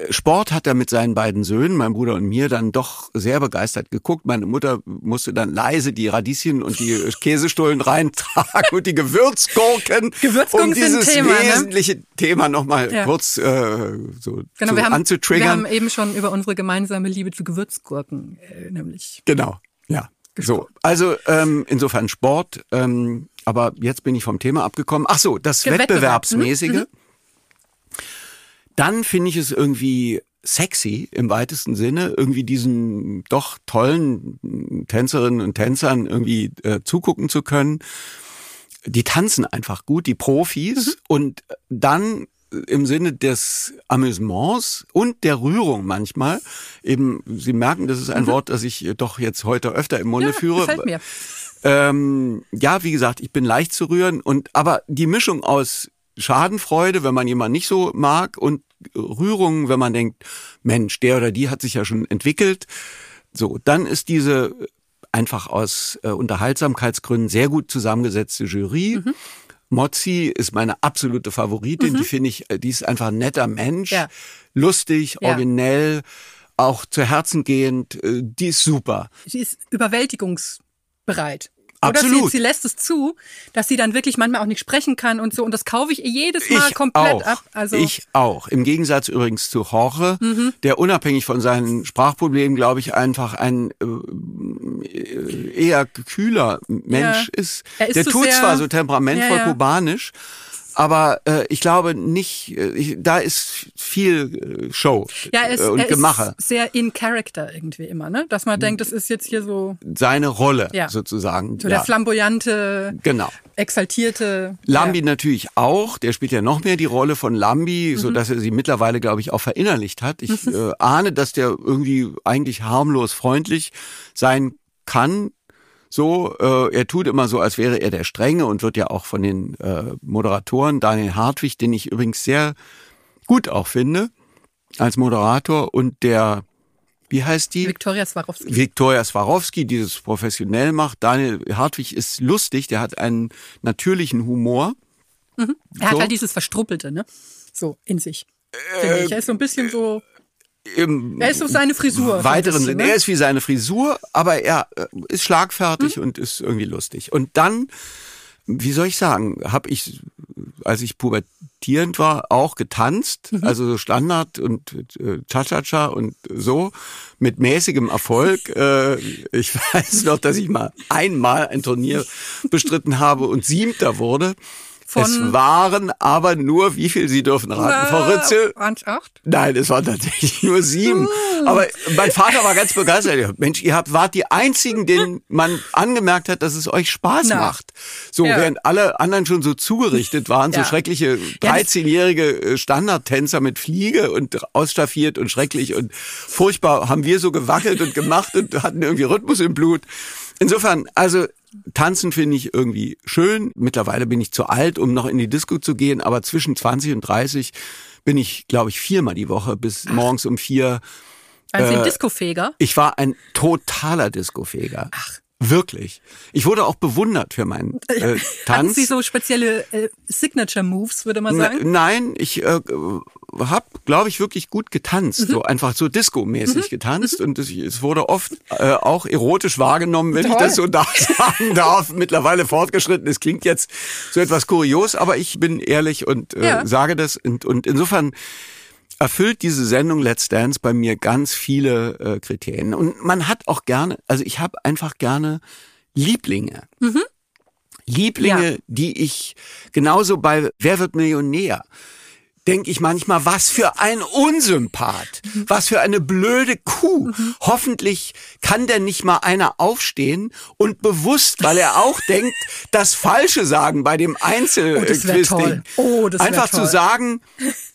Äh, Sport hat er mit seinen beiden Söhnen, meinem Bruder und mir, dann doch sehr begeistert geguckt. Meine Mutter musste dann leise die Radieschen und die Käsestullen reintragen und die Gewürzgurken, Gewürzgurken um dieses Thema, ne? wesentliche Thema nochmal Ja. kurz äh, so Genau, wir haben, wir anzutriggern. haben eben schon über unsere gemeinsame Liebe zu Gewürzgurken, äh, nämlich. Genau, ja. So, also ähm, insofern Sport, ähm, aber jetzt bin ich vom Thema abgekommen. Ach so, das Wettbewerb, Wettbewerbsmäßige. mhm, Dann finde ich es irgendwie sexy im weitesten Sinne, irgendwie diesen doch tollen Tänzerinnen und Tänzern irgendwie äh, zugucken zu können. Die tanzen einfach gut, die Profis. Und dann im Sinne des Amüsements und der Rührung manchmal. Eben, Sie merken, das ist ein Wort, das ich doch jetzt heute öfter im Munde Ja, führe. gefällt mir. Ähm, ja, wie gesagt, ich bin leicht zu rühren und aber die Mischung aus Schadenfreude, wenn man jemanden nicht so mag und Rührung, wenn man denkt, Mensch, der oder die hat sich ja schon entwickelt. So, dann ist diese einfach aus äh, Unterhaltsamkeitsgründen sehr gut zusammengesetzte Jury. Mhm. Mozzi ist meine absolute Favoritin. Die finde ich, äh, die ist einfach ein netter Mensch, Ja. lustig, Ja. originell, auch zu Herzen gehend. Äh, die ist super. Sie ist überwältigungsbereit. Oder Absolut. sie, sie lässt es zu, dass sie dann wirklich manchmal auch nicht sprechen kann und so. Und das kaufe ich ihr jedes Mal ich komplett auch. ab. Also Mhm. Ich auch. Im Gegensatz übrigens zu Jorge, der unabhängig von seinen Sprachproblemen, glaube ich, einfach ein äh, eher kühler Mensch Ja. ist. Er ist der so tut zwar so temperamentvoll Ja, ja. kubanisch, aber äh, ich glaube nicht, äh, ich, da ist viel äh, Show ja, ist, äh, und er Gemache. ist sehr in Character irgendwie immer, ne? Dass man denkt, das ist jetzt hier so, Seine Rolle Ja. sozusagen. so ja. der flamboyante, Genau. exaltierte. Lambi ja. natürlich auch, der spielt ja noch mehr die Rolle von Lambi, Mhm. so dass er sie mittlerweile, glaube ich, auch verinnerlicht hat. Ich äh, ahne, dass der irgendwie eigentlich harmlos freundlich sein kann. So, äh, er tut immer so, als wäre er der Strenge und wird ja auch von den äh, Moderatoren, Daniel Hartwig, den ich übrigens sehr gut auch finde, als Moderator und der, wie heißt die? Viktoria Swarovski. Viktoria Swarovski, die das professionell macht. Daniel Hartwig ist lustig, der hat einen natürlichen Humor. Er hat so. halt dieses Verstruppelte, ne? So in sich. Ich. Er ist so ein bisschen so. Er ist so seine Frisur. weiteren Sinne. ne? Er ist wie seine Frisur, aber er äh, ist schlagfertig und ist irgendwie lustig. Und dann, wie soll ich sagen, habe ich, als ich pubertierend war, auch getanzt, Mhm. also so Standard und äh, Cha-Cha-Cha und so, mit mäßigem Erfolg. äh, ich weiß noch, dass ich mal einmal ein Turnier bestritten habe und Siebter wurde. Von- es waren aber nur, wie viel Sie dürfen raten, Frau Ritzel? Waren es acht? Nein, es waren tatsächlich nur sieben. Aber mein Vater war ganz begeistert. Mensch, ihr habt, wart die einzigen, denen man angemerkt hat, dass es euch Spaß Na. macht. So, Ja. während alle anderen schon so zugerichtet waren, so Ja. schreckliche 13-jährige äh, Standardtänzer mit Fliege und ausstaffiert und schrecklich und furchtbar haben wir so gewackelt und gemacht und hatten irgendwie Rhythmus im Blut. Insofern, also Tanzen finde ich irgendwie schön. Mittlerweile bin ich zu alt, um noch in die Disco zu gehen, aber zwischen 20 und 30 bin ich, glaube ich, viermal die Woche bis morgens um vier. Waren Sie Äh, ein Discofeger? Ich war ein totaler Discofeger. Ach. Wirklich. Ich wurde auch bewundert für meinen äh, Hatten Tanz. Sie so spezielle äh, Signature Moves, würde man sagen? nein, ich äh, habe, glaube ich, wirklich gut getanzt, Mhm. so einfach so Disco-mäßig getanzt und es, es wurde oft äh, auch erotisch wahrgenommen, wenn ich das so da sagen darf. Mittlerweile fortgeschritten. Es klingt jetzt so etwas kurios, aber ich bin ehrlich und äh, Ja. sage das und, und insofern erfüllt diese Sendung Let's Dance bei mir ganz viele äh, Kriterien und man hat auch gerne, also ich habe einfach gerne Lieblinge. Lieblinge, Ja. die ich genauso bei Wer wird Millionär denke ich manchmal, was für ein Unsympath, was für eine blöde Kuh. Hoffentlich kann denn nicht mal einer aufstehen und bewusst, weil er auch denkt, das Falsche sagen bei dem Oh, das wär toll. Oh, das Einfach toll. zu sagen,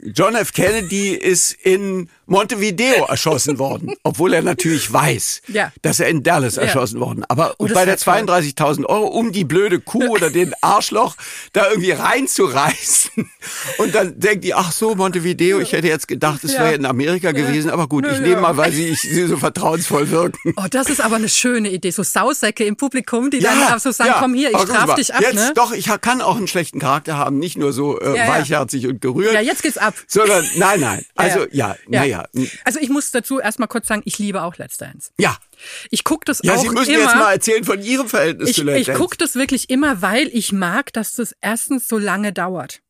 John F. Kennedy ist in Montevideo erschossen worden, obwohl er natürlich weiß, Ja. dass er in Dallas Ja. erschossen worden. Aber Oh, bei der wär toll. 32.000 Euro, um die blöde Kuh oder den Arschloch da irgendwie reinzureißen. Und dann denkt die, ach so, Montevideo, ich hätte jetzt gedacht, es Ja. wäre in Amerika gewesen, aber gut, Nö, ich ja. nehme mal, weil sie, ich, sie so vertrauensvoll wirken. Oh, das ist aber eine schöne Idee. So Sausäcke im Publikum, die dann so sagen, komm hier, ich straf dich ab. Jetzt, ne? doch, ich kann auch einen schlechten Charakter haben, nicht nur so äh, Ja, ja. weichherzig und gerührt. Ja, jetzt geht's ab. Sondern, nein, nein. Also, ja, naja. Also ich muss dazu erstmal kurz sagen, ich liebe auch Let's Dance. Ja. Ich gucke das Ja, auch Sie müssen immer. jetzt mal erzählen von Ihrem Verhältnis ich zu Let's ich Dance. gucke das wirklich immer, weil ich mag, dass das erstens so lange dauert.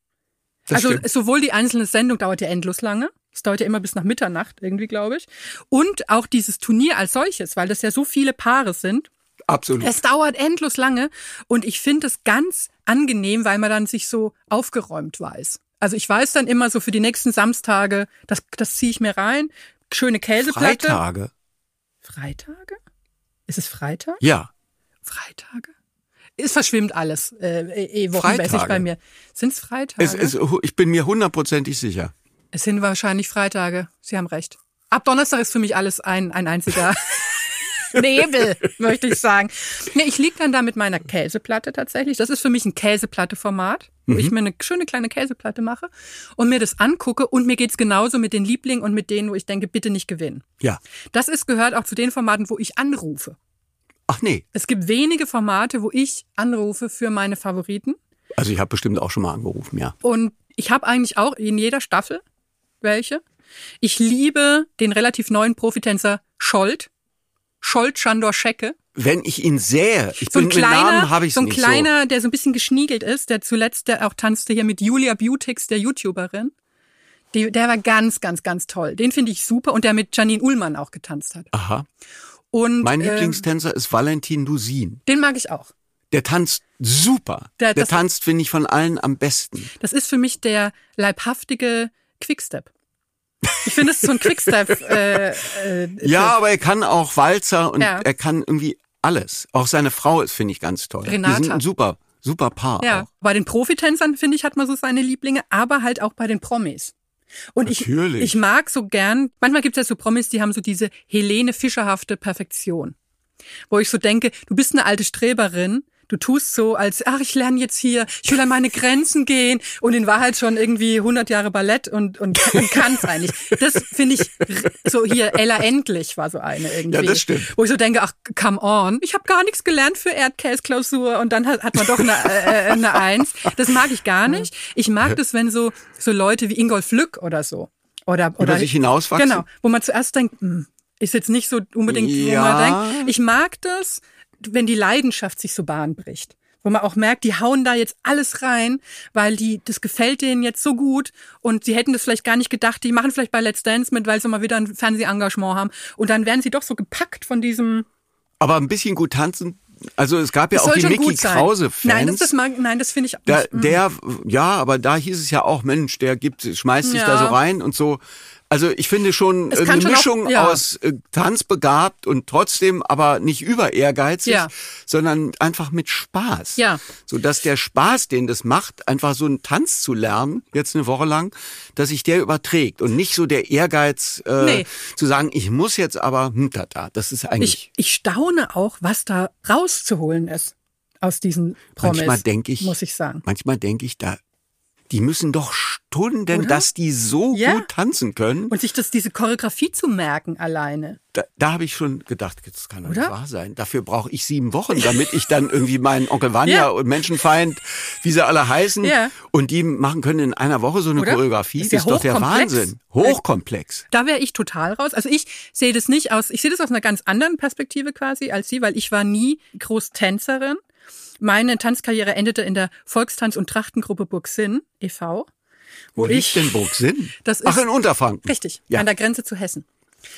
Das also stimmt. sowohl die einzelne Sendung dauert ja endlos lange. Es dauert ja immer bis nach Mitternacht irgendwie, glaube ich. Und auch dieses Turnier als solches, weil das ja so viele Paare sind. Absolut. Es dauert endlos lange und ich finde es ganz angenehm, weil man dann sich so aufgeräumt weiß. Also ich weiß dann immer so für die nächsten Samstage, das, das ziehe ich mir rein. Schöne Käseplatte. Freitage. Freitage? Ist es Freitag? Ja. Freitage? Es verschwimmt alles äh, eh wochenmäßig Freitage. bei mir. Sind es Freitage? Es, es, ich bin mir hundertprozentig sicher. Es sind wahrscheinlich Freitage. Sie haben recht. Ab Donnerstag ist für mich alles ein, ein einziger Nebel, möchte ich sagen. Nee, ich lieg dann da mit meiner Käseplatte tatsächlich. Das ist für mich ein Käseplatte-Format, wo Mhm. ich mir eine schöne kleine Käseplatte mache und mir das angucke. Und mir geht's genauso mit den Lieblingen und mit denen, wo ich denke, bitte nicht gewinnen. Ja. Das ist gehört auch zu den Formaten, wo ich anrufe. Ach nee. Es gibt wenige Formate, wo ich anrufe für meine Favoriten. Also ich habe bestimmt auch schon mal angerufen, ja. Und ich habe eigentlich auch in jeder Staffel welche. Ich liebe den relativ neuen Profitänzer Scholt. Scholt Chandor Schecke. Wenn ich ihn sähe, ich So ein bin mit Namen kleiner, habe ich so ein nicht kleiner, der so ein bisschen geschniegelt ist, der zuletzt der auch tanzte hier mit Julia Beautix, der YouTuberin. Die, der war ganz, ganz, ganz toll. Den finde ich super und der mit Janine Ullmann auch getanzt hat. so. Aha. Und Mein ähm, Lieblingstänzer ist Valentin Dusin. den mag ich auch. Der tanzt super. Der- Der, tanzt, finde ich, von allen am besten. Das ist für mich der leibhaftige Quickstep. Ich finde es ist so ein Quickstep. äh, äh, Ja, aber er kann auch Walzer und Ja. er kann irgendwie alles. Auch seine Frau ist, finde ich, ganz toll. Renata. Die sind ein super, super Paar Ja, auch. bei den Profitänzern finde ich hat man so seine Lieblinge, aber halt auch bei den Promis. Und ich, ich mag so gern, manchmal gibt es ja so Promis, die haben so diese Helene Fischerhafte Perfektion. Wo ich so denke, du bist eine alte Streberin, du tust so, als, ach, ich lerne jetzt hier, ich will an meine Grenzen gehen und in Wahrheit schon irgendwie 100 Jahre Ballett und, und, und kann's eigentlich. Das finde ich so hier, Ella Endlich war so eine irgendwie. Ja, das stimmt. Wo ich so denke, ach, come on, ich habe gar nichts gelernt für Erdkäseklausur und dann hat, hat man doch eine, äh, eine Eins. Das mag ich gar nicht. Ich mag das, wenn so, so Leute wie Ingolf Lück oder so. Oder, oder sich hinauswachsen? Genau, wo man zuerst denkt, hm, ist jetzt nicht so unbedingt, wo Ja. man denkt. Ich mag das, wenn die Leidenschaft sich so Bahn bricht. Wo man auch merkt, die hauen da jetzt alles rein, weil die, das gefällt denen jetzt so gut und sie hätten das vielleicht gar nicht gedacht, die machen vielleicht bei Let's Dance mit, weil sie mal wieder ein Fernsehengagement haben und dann werden sie doch so gepackt von diesem, Aber ein bisschen gut tanzen. Also es gab ja es auch die Mickey gut sein. Krause-Fans. Nein, das, das mag, nein, das finde ich Da, nicht. mm. der, ja, aber da hieß es ja auch, Mensch, der gibt, schmeißt sich Ja. da so rein und so. Also ich finde schon äh, eine schon auch- Mischung ja. aus äh, tanzbegabt und trotzdem aber nicht über ehrgeizig, Ja. sondern einfach mit Spaß. Ja. So dass der Spaß, den das macht, einfach so einen Tanz zu lernen, jetzt eine Woche lang, dass sich der überträgt und nicht so der Ehrgeiz äh, Nee. zu sagen, ich muss jetzt aber, hm, da, da, das ist eigentlich. Ich, ich staune auch, was da rauszuholen ist aus diesen Promis. manchmal denke ich, muss ich sagen. manchmal denke ich, da, die müssen doch Stunden, Oder? dass die so Ja. gut tanzen können. Und sich das, diese Choreografie zu merken alleine. Da, da habe ich schon gedacht, das kann doch nicht wahr sein. Dafür brauche ich sieben Wochen, damit ich dann irgendwie meinen Onkel Vanya Ja. und Menschenfeind, wie sie alle heißen, Ja. und die machen können in einer Woche so eine Oder? Choreografie. Ist Das ja ist doch der. Wahnsinn. Hochkomplex. Da wäre ich total raus. Also ich sehe das nicht aus, ich sehe das aus einer ganz anderen Perspektive quasi als Sie, weil ich war nie groß Tänzerin. Meine Tanzkarriere endete in der Volkstanz- und Trachtengruppe Burgsinn e.V. Wo liegt denn Burgsinn? Das ist- Ach, in Unterfranken. Richtig, Ja. an der Grenze zu Hessen.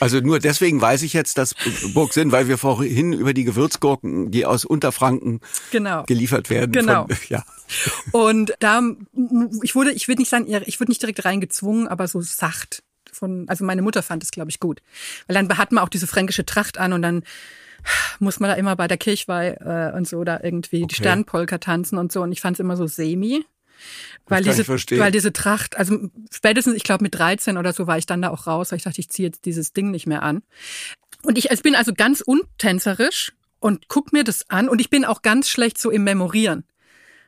Also nur deswegen weiß ich jetzt, dass Burgsinn, weil wir vorhin über die Gewürzgurken, die aus Unterfranken Genau. geliefert werden. Genau. Von, ja. Und da, ich wurde, ich würde nicht sagen, ich wurde nicht direkt reingezwungen, aber so sacht. Von, also meine Mutter fand es, glaube ich, gut. Weil dann hat man auch diese fränkische Tracht an und dann muss man da immer bei der Kirchweih äh, und so da irgendwie die Okay. Sternpolka tanzen und so. Und ich fand es immer so semi. Weil diese, weil diese Tracht, also spätestens, ich glaube mit 13 oder so war ich dann da auch raus, weil ich dachte, ich ziehe jetzt dieses Ding nicht mehr an. Und ich, ich bin also ganz untänzerisch und guck mir das an und ich bin auch ganz schlecht so im Memorieren.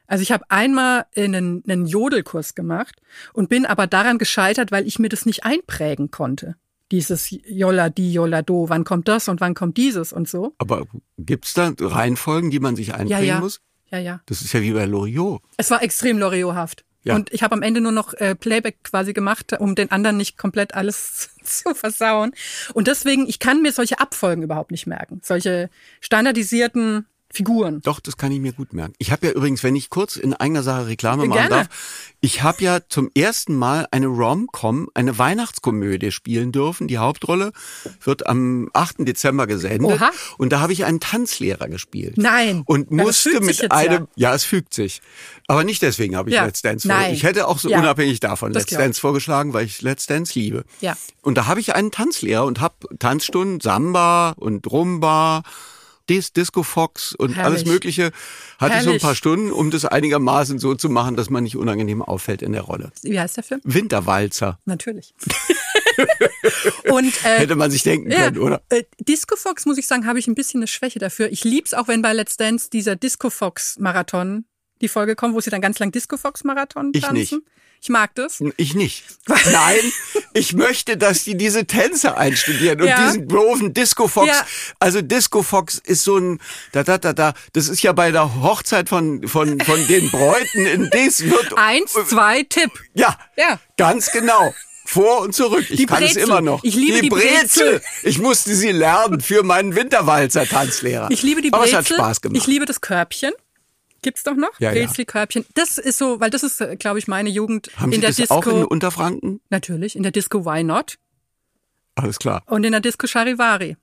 Also ich habe einmal einen, einen Jodelkurs gemacht und bin aber daran gescheitert, weil ich mir das nicht einprägen konnte. Dieses Jolla di, Jolla do, wann kommt das und wann kommt dieses und so. Aber gibt's da Reihenfolgen, die man sich einbringen Ja, ja. muss? Ja, ja. Das ist ja wie bei Loriot. Es war extrem Loriot-haft. Ja. Und ich habe am Ende nur noch äh, Playback quasi gemacht, um den anderen nicht komplett alles zu versauen. Und deswegen, ich kann mir solche Abfolgen überhaupt nicht merken. Solche standardisierten Figuren. Doch, das kann ich mir gut merken. Ich habe ja übrigens, wenn ich kurz in eigener Sache Reklame machen Gerne. darf, ich habe ja zum ersten Mal eine Rom-Com, eine Weihnachtskomödie spielen dürfen. Die Hauptrolle wird am 8. Dezember gesendet. Oha. Und da habe ich einen Tanzlehrer gespielt. Nein. Und musste mit einem, ja. ja. es fügt sich. Aber nicht deswegen habe ich Ja. Let's Dance Nein. vorgeschlagen. Ich hätte auch so Ja. unabhängig davon Das Let's. Dance vorgeschlagen, weil ich Let's Dance liebe. Ja. Und da habe ich einen Tanzlehrer und habe Tanzstunden, Samba und Rumba, Dis, Disco Fox und Herrlich. alles Mögliche. Hatte ich so ein Herrlich. paar Stunden, um das einigermaßen so zu machen, dass man nicht unangenehm auffällt in der Rolle. Wie heißt der Film? Winterwalzer. Natürlich. und äh, Hätte man sich denken können, oder? Äh, Disco Fox, muss ich sagen, habe ich ein bisschen eine Schwäche dafür. Ich lieb's auch, wenn bei Let's Dance dieser Disco Fox Marathon die Folge kommt, wo sie dann ganz lang Disco Fox Marathon Ich tanzen. nicht. Ich mag das. Ich nicht. Nein, ich möchte, dass die diese Tänze einstudieren und Ja. diesen doofen Disco Fox. Ja. Also Disco Fox ist so ein da da da da. Das ist ja bei der Hochzeit von von von den Bräuten in Dis wird Eins, zwei, Tipp. ja Ja. ganz genau. Vor und zurück. Ich Die kann es Brezel. immer noch. Ich liebe die Brezel. Ich musste sie lernen für meinen Winterwalzer Tanzlehrer. Ich liebe die Aber Brezel. es hat Spaß gemacht. Ich liebe das Körbchen. Gibt's doch noch? Ja, ja. Brezelkörbchen. Das ist so, weil das ist, glaube ich, meine Jugend Haben in Sie der das Disco. auch in Unterfranken? Natürlich, in der Disco Why Not? Alles klar. Und in der Disco Charivari.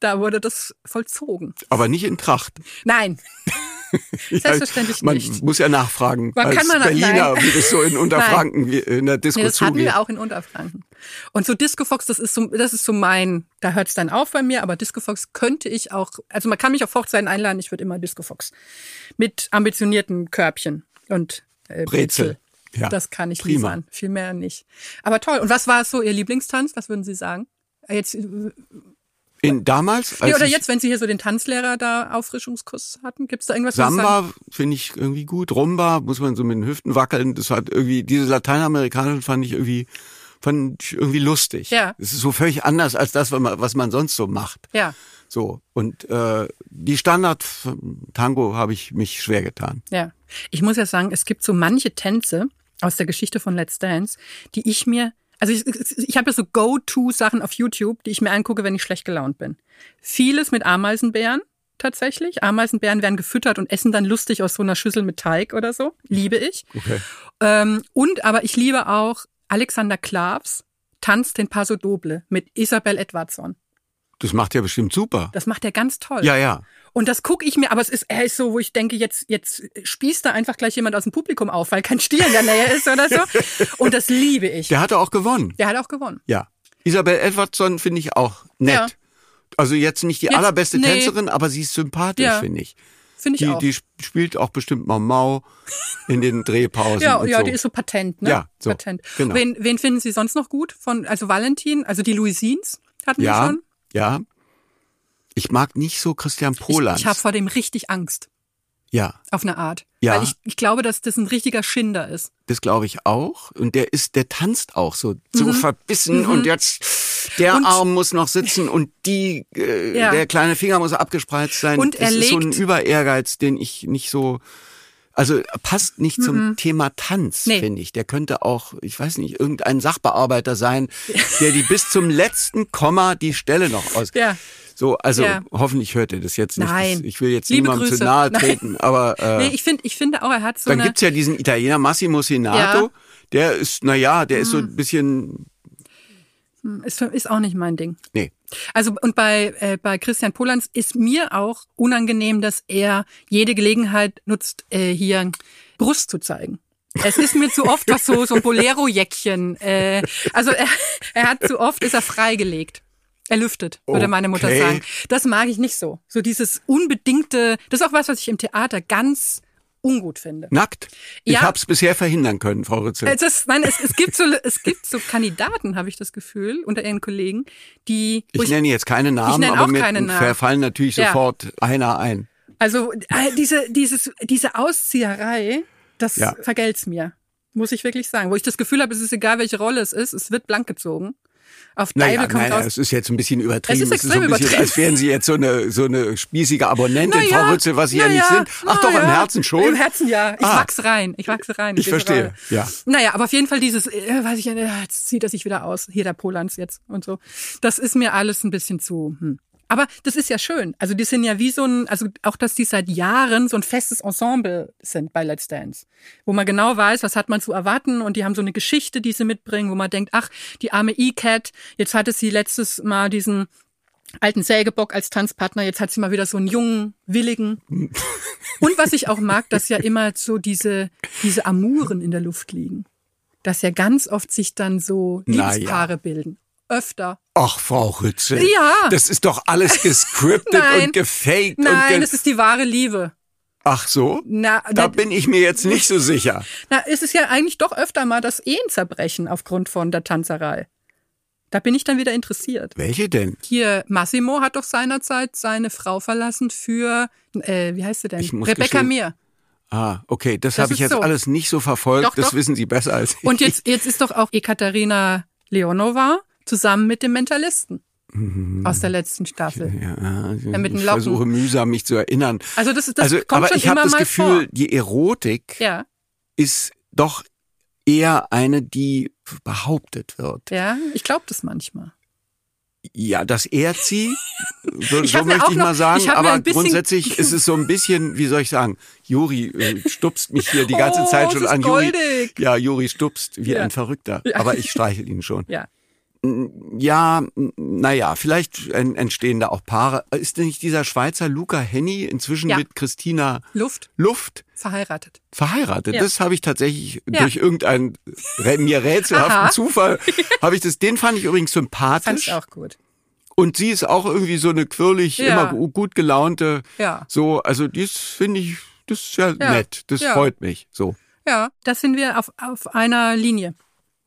Da wurde das vollzogen. Aber nicht in Tracht. Nein. Selbstverständlich man nicht. muss ja nachfragen Man als kann nach- Berliner, nein. wie das so in Unterfranken in der Disco Nee, das hatten wir auch in Unterfranken. Und so Disco Fox, das ist so, das ist so mein, da hört's dann auf bei mir, aber Disco Fox könnte ich auch, also man kann mich auf Hochzeiten einladen, ich würde immer Disco Fox. Mit ambitionierten Körbchen und äh, Brezel. Brezel. Ja, Das kann ich prima. liefern, viel mehr nicht. Aber toll. Und was war so Ihr Lieblingstanz? Was würden Sie sagen? Jetzt, nee, In damals, als oder ich jetzt, wenn Sie hier so den Tanzlehrer da Auffrischungskurs hatten, gibt's da irgendwas? Samba finde ich irgendwie gut, Rumba muss man so mit den Hüften wackeln. Das hat irgendwie diese lateinamerikanischen fand ich irgendwie fand ich irgendwie lustig. Ja. Es ist so völlig anders als das, was man, was man sonst so macht. Ja, So und äh, die Standard Tango habe ich mich schwer getan. ja. Ich muss ja sagen, es gibt so manche Tänze aus der Geschichte von Let's Dance, die ich mir, also ich, ich habe ja so Go-To-Sachen auf YouTube, die ich mir angucke, wenn ich schlecht gelaunt bin. Vieles mit Ameisenbären tatsächlich. Ameisenbären werden gefüttert und essen dann lustig aus so einer Schüssel mit Teig oder so. Liebe ich. Okay. Ähm, und aber ich liebe auch Alexander Klavs Tanz den Paso Doble mit Isabel Edwardson. Das macht er bestimmt super. Das macht er ganz toll. Ja, ja. Und das gucke ich mir, aber es ist, er ist so, wo ich denke, jetzt, jetzt spießt da einfach gleich jemand aus dem Publikum auf, weil kein Stier in der Nähe ist oder so. Und das liebe ich. Der hatte auch gewonnen. Der hat auch gewonnen. Ja. Isabel Edwardson finde ich auch nett. Ja. Also jetzt nicht die Jetzt- allerbeste nee. Tänzerin, aber sie ist sympathisch, Ja. finde ich. Finde ich Die, auch. die spielt auch bestimmt Mau Mau in den Drehpausen. ja, ja, so. die ist so patent, ne? Ja, so, Patent. genau. Wen, wen finden Sie sonst noch gut? Von, also Valentin, also die Louisines hatten wir ja, schon. Ja. Ich mag nicht so Christian Polanz. Ich, ich habe vor dem richtig Angst, ja, auf eine Art. Ja. Weil ich, ich glaube, dass das ein richtiger Schinder ist. das glaube ich auch. Und der ist, der tanzt auch so, so verbissen und jetzt der Mhm. Und- Arm muss noch sitzen und die, äh, Ja. der kleine Finger muss abgespreizt sein. Und er das ist so ein legt- Über-Ehrgeiz, den ich nicht so, also passt nicht zum Thema Tanz, Mhm. Nee. finde ich. Der könnte auch, ich weiß nicht, irgendein Sachbearbeiter sein, der die bis zum letzten Komma die Stelle noch aus. Ja. So, also Ja. hoffentlich hört ihr das jetzt nicht. Nein. Das, ich will jetzt Liebe niemandem Grüße. zu nahe Nein. treten, aber äh, Nee, ich finde, ich finde auch, er hat so dann eine. gibt's ja diesen Italiener Massimo Sinato, Ja. Mhm. der ist, na ja, der ist so ein bisschen, Ist, ist auch nicht mein Ding. nee. Also und bei äh, bei Christian Polanz ist mir auch unangenehm, dass er jede Gelegenheit nutzt, äh, hier Brust zu zeigen. Es ist mir zu oft was so so ein Bolero-Jäckchen. Äh, also er, er hat zu oft ist er freigelegt. Er lüftet, würde meine Mutter Okay. sagen. Das mag ich nicht so. So dieses unbedingte, das ist auch was, was ich im Theater ganz ungut finde. Nackt. Ich Ja. hab's bisher verhindern können, Frau Rützel. Es, ist, nein, es, es gibt so, es gibt so Kandidaten, habe ich das Gefühl, unter ihren Kollegen, die, wo ich nenne jetzt keine Namen, aber auch mir Namen. verfallen natürlich Ja. sofort einer ein. Also diese, dieses, diese Auszieherei, das Ja. vergelt's mir. Muss ich wirklich sagen. Wo ich das Gefühl habe, es ist egal, welche Rolle es ist, es wird blank gezogen. Auf Naja, kommt nein, raus. es ist jetzt ein bisschen übertrieben. Es ist so extrem ein bisschen, übertrieben. als wären Sie jetzt so eine, so eine spießige Abonnentin, Na ja, Frau Rützel, was Sie ja na nicht ja, sind. Ach doch, im ja. Herzen schon. Im Herzen ja. Ich Ah. wachse rein. Ich wachse rein. in Ich verstehe, Rolle. ja. Naja, aber auf jeden Fall dieses, äh, weiß ich, äh, jetzt zieht er sich wieder aus. Hier der Polanz jetzt und so. Das ist mir alles ein bisschen zu. Hm. Aber das ist ja schön. Also die sind ja wie so ein, also auch, dass die seit Jahren so ein festes Ensemble sind bei Let's Dance. Wo man genau weiß, was hat man zu erwarten und die haben so eine Geschichte, die sie mitbringen, wo man denkt, ach, die arme E-Cat, jetzt hatte sie letztes Mal diesen alten Sägebock als Tanzpartner, jetzt hat sie mal wieder so einen jungen, willigen. Und was ich auch mag, dass ja immer so diese, diese Amuren in der Luft liegen. Dass ja ganz oft sich dann so Na ja. Liebespaare bilden. Öfter. Ach, Frau Rützel. Ja. Das ist doch alles gescriptet und gefaked. und Nein, ge es ist die wahre Liebe. Ach so? Na, Da bin ich mir jetzt nicht so sicher. na, es ist ja eigentlich doch öfter mal das Ehen zerbrechen aufgrund von der Tanzerei. Da bin ich dann wieder interessiert. Welche denn? Hier, Massimo hat doch seinerzeit seine Frau verlassen für, äh, wie heißt sie denn? Rebecca gestehen- Mir. Ah, okay, das, Das habe ich jetzt so. alles nicht so verfolgt. Doch, das doch. wissen Sie besser als ich. Und jetzt, jetzt ist doch auch Ekaterina Leonova zusammen mit dem Mentalisten aus der letzten Staffel. Ja, den ich versuche mühsam, mich zu erinnern. Also das, ist- das also, kommt aber schon ich habe immer das mal Gefühl, vor. die Erotik Ja, ist doch eher eine, die behauptet wird. ja, ich glaube das manchmal. Ja, das ehrt sie, so, Ich so möchte ich noch- mal sagen. hab mir Aber grundsätzlich ist es so ein bisschen, wie soll ich sagen, Juri äh, stupst mich hier die ganze Oh, Zeit schon an. Juri, ja, Juri stupst wie Ja. ein Verrückter. Aber ich streichel ihn schon. Ja. Ja, naja, vielleicht en- entstehen da auch Paare. Ist denn nicht dieser Schweizer Luca Henny inzwischen Ja. mit Christina Luft Luft verheiratet. verheiratet? Ja. Das habe ich tatsächlich Ja. durch irgendeinen mir rätselhaften. Zufall habe ich das. Den fand ich übrigens Fand sympathisch. ich auch gut. Und sie ist auch irgendwie so eine quirlig, immer gu- gut gelaunte. Ja. So, also dies finde ich, das ist ja, nett. Das freut mich. So. Ja, das sind wir auf, auf einer Linie.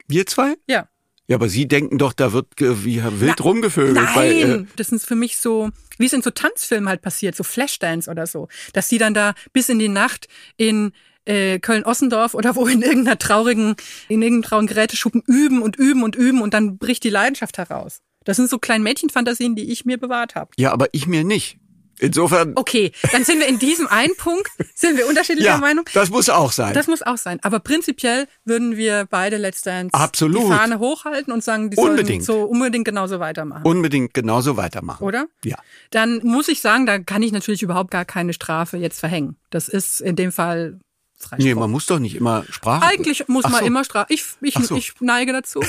Wir zwei? Ja. Ja, aber Sie denken doch, da wird wie wild Na, rumgevögelt. Nein, Weil, äh, das ist für mich so, wie es in so Tanzfilmen halt passiert, so Flashdance oder so, dass die dann da bis in die Nacht in äh, Köln-Ossendorf oder wo in irgendeiner traurigen, in irgendeinem traurigen Geräteschuppen üben und üben und üben und dann bricht die Leidenschaft heraus. Das sind so kleine Mädchenfantasien, die ich mir bewahrt habe. ja, aber ich mir nicht. Insofern, Okay, dann sind wir in diesem einen Punkt, sind wir unterschiedlicher ja, Meinung. das muss auch sein. Das muss auch sein. Aber prinzipiell würden wir beide Let's Dance Absolut. die Fahne hochhalten und sagen, die Unbedingt. sollen so unbedingt genauso weitermachen. Unbedingt genauso weitermachen. oder? Ja. Dann muss ich sagen, da kann ich natürlich überhaupt gar keine Strafe jetzt verhängen. Das ist in dem Fall Freispruch. Nee, man muss doch nicht immer Sprache. Eigentlich muss Ach man so. immer Sprache. Ich, ich, so. ich neige dazu.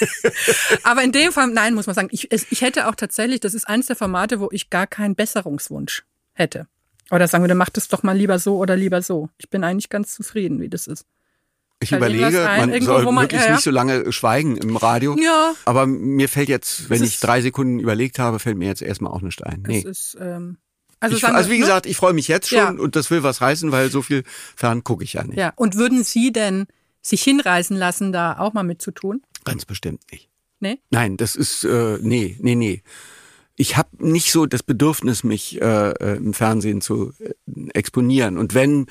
Aber in dem Fall, nein, muss man sagen, ich, ich hätte auch tatsächlich, das ist eines der Formate, wo ich gar keinen Besserungswunsch hätte. Oder sagen wir, dann macht es doch mal lieber so oder lieber so. Ich bin eigentlich ganz zufrieden, wie das ist. Ich Ihnen überlege, ein? man soll man- möglichst ja, ja. nicht so lange schweigen im Radio. Ja. Aber mir fällt jetzt, wenn ich drei Sekunden überlegt habe, fällt mir jetzt erstmal auch nicht ein. Nee. Es ist, ähm, also, Ich, also wie ne? gesagt, ich freue mich jetzt schon Ja. und das will was heißen, weil so viel fern gucke ich ja nicht. Ja. Und würden Sie denn sich hinreißen lassen, da auch mal mitzutun? Ganz bestimmt nicht. Nee? Nein, das ist, äh, nee, nee, nee. Ich habe nicht so das Bedürfnis, mich äh, äh, im Fernsehen zu äh, exponieren. Und wenn,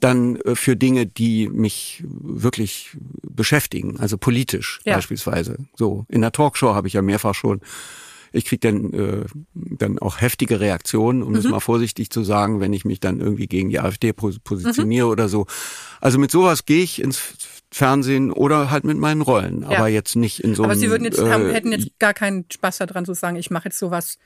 dann äh, für Dinge, die mich wirklich beschäftigen, also politisch Ja. beispielsweise. So, in der Talkshow habe ich ja mehrfach schon. Ich krieg dann, äh, dann auch heftige Reaktionen, um es Mhm. mal vorsichtig zu sagen, wenn ich mich dann irgendwie gegen die AfD pos positioniere oder so. Also mit sowas gehe ich ins Fernsehen oder halt mit meinen Rollen, aber jetzt nicht in so Aber einem, Sie würden jetzt, äh, haben, hätten jetzt gar keinen Spaß daran zu sagen, ich mache jetzt sowas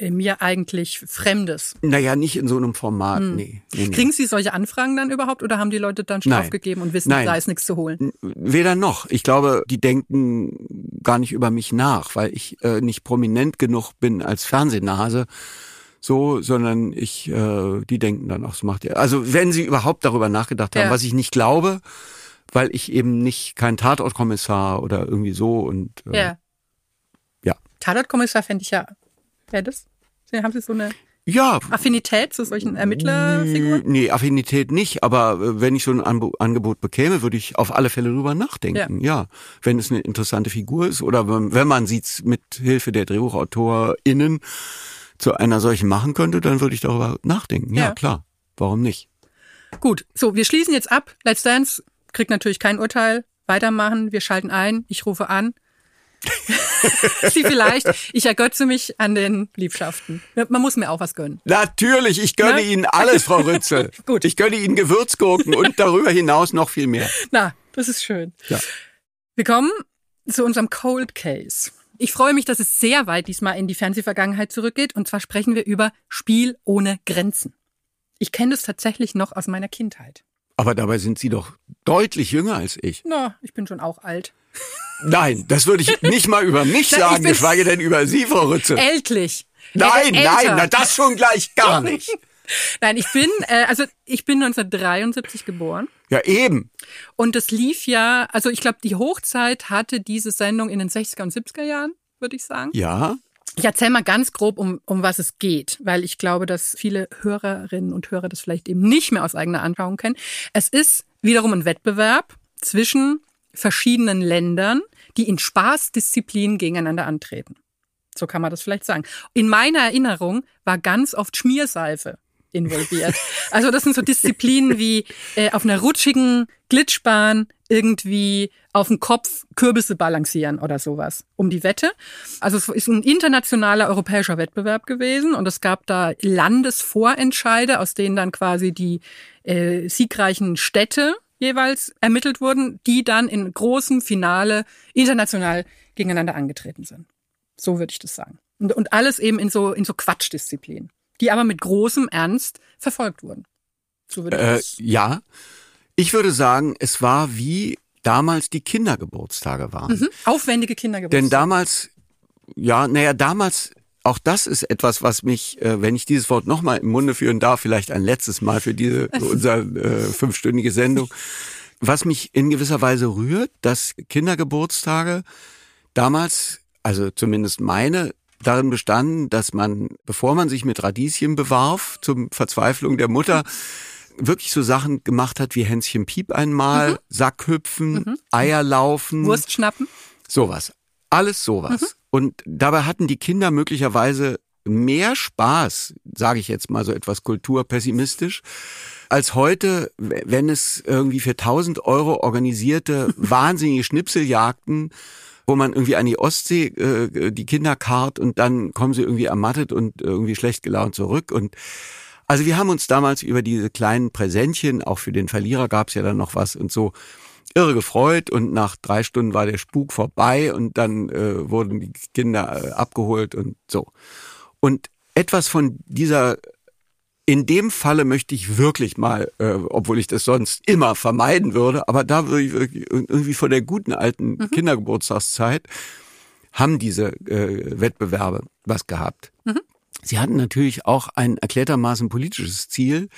mir eigentlich Fremdes. Naja, nicht in so einem Format, nee. nee, nee. Kriegen Sie solche Anfragen dann überhaupt oder haben die Leute dann schon Nein. aufgegeben und wissen, Nein. da ist nichts zu holen? Weder noch. Ich glaube, die denken gar nicht über mich nach, weil ich äh, nicht prominent genug bin als Fernsehnase. So, sondern ich, äh, die denken dann, ach, das macht ihr. Also wenn sie überhaupt darüber nachgedacht haben, Ja. was ich nicht glaube, weil ich eben nicht kein Tatortkommissar oder irgendwie so und äh, Ja. ja. Tatortkommissar fände ich ja, wäre das? Haben Sie so eine Ja, Affinität zu solchen Ermittlerfiguren? Nee, Affinität nicht, aber äh, wenn ich so ein Angebot bekäme, würde ich auf alle Fälle drüber nachdenken. Ja. wenn es eine interessante Figur ist oder wenn, wenn man sie mit Hilfe der DrehbuchautorInnen zu einer solchen machen könnte, dann würde ich darüber nachdenken. Ja, Ja. klar. Warum nicht? Gut, so, wir schließen jetzt ab. Let's Dance kriegt natürlich kein Urteil. Weitermachen, wir schalten ein, ich rufe an. Sie vielleicht, ich ergötze mich an den Liebschaften. Man muss mir auch was gönnen. Natürlich, ich gönne Ne? Ihnen alles, Frau Rützel. Gut. Ich gönne Ihnen Gewürzgurken und darüber hinaus noch viel mehr. Na, das ist schön. Ja. Wir kommen zu unserem Cold Case. Ich freue mich, dass es sehr weit diesmal in die Fernsehvergangenheit zurückgeht. Und zwar sprechen wir über Spiel ohne Grenzen. Ich kenne das tatsächlich noch aus meiner Kindheit. Aber dabei sind Sie doch deutlich jünger als ich. Na, ich bin schon auch alt. Nein, das würde ich nicht mal über mich sagen, geschweige denn über Sie, Frau Rützel. Ältlich. Nein, Äh, nein, na das schon gleich gar nicht. Nein, ich bin, äh, also ich bin 1973 geboren. Ja, eben. Und es lief ja, also ich glaube, die Hochzeit hatte diese Sendung in den 60er und 70er Jahren, würde ich sagen. Ja. Ich erzähle mal ganz grob, um, um was es geht, weil ich glaube, dass viele Hörerinnen und Hörer das vielleicht eben nicht mehr aus eigener Anschauung kennen. Es ist wiederum ein Wettbewerb zwischen verschiedenen Ländern, die in Spaßdisziplinen gegeneinander antreten. So kann man das vielleicht sagen. In meiner Erinnerung war ganz oft Schmierseife involviert. Also das sind so Disziplinen wie äh, auf einer rutschigen Glitschbahn irgendwie auf dem Kopf Kürbisse balancieren oder sowas um die Wette. Also es ist ein internationaler europäischer Wettbewerb gewesen und es gab da Landesvorentscheide, aus denen dann quasi die äh, siegreichen Städte jeweils ermittelt wurden, die dann in großem Finale international gegeneinander angetreten sind. So würde ich das sagen. Und, und alles eben in so, in so Quatschdisziplinen, die aber mit großem Ernst verfolgt wurden. So würde ich Äh, das. ja. Ich würde sagen, es war wie damals die Kindergeburtstage waren. Mhm. Aufwendige Kindergeburtstage. Denn damals, ja, naja, damals, auch das ist etwas, was mich, äh, wenn ich dieses Wort nochmal im Munde führen darf, vielleicht ein letztes Mal für diese, für unsere äh, fünfstündige Sendung, was mich in gewisser Weise rührt, dass Kindergeburtstage damals, also zumindest meine, darin bestanden, dass man, bevor man sich mit Radieschen bewarf, zum Verzweiflung der Mutter, wirklich so Sachen gemacht hat wie Hänschen Piep einmal, Sackhüpfen, Eierlaufen. Wurst schnappen. Sowas. Alles sowas. Und dabei hatten die Kinder möglicherweise mehr Spaß, sage ich jetzt mal so etwas kulturpessimistisch, als heute, wenn es irgendwie für 1000 Euro organisierte wahnsinnige Schnipseljagden, wo man irgendwie an die Ostsee äh, die Kinder karrt und dann kommen sie irgendwie ermattet und irgendwie schlecht gelaunt zurück. Und also wir haben uns damals über diese kleinen Präsentchen, auch für den Verlierer gab es ja dann noch was und so, irre gefreut und nach drei Stunden war der Spuk vorbei und dann äh, wurden die Kinder äh, abgeholt und so. Und etwas von dieser in dem Falle möchte ich wirklich mal, äh, obwohl ich das sonst immer vermeiden würde, aber da würde ich wirklich irgendwie von der guten alten mhm. Kindergeburtstagszeit haben diese äh, Wettbewerbe was gehabt. Mhm. Sie hatten natürlich auch ein erklärtermaßen politisches Ziel,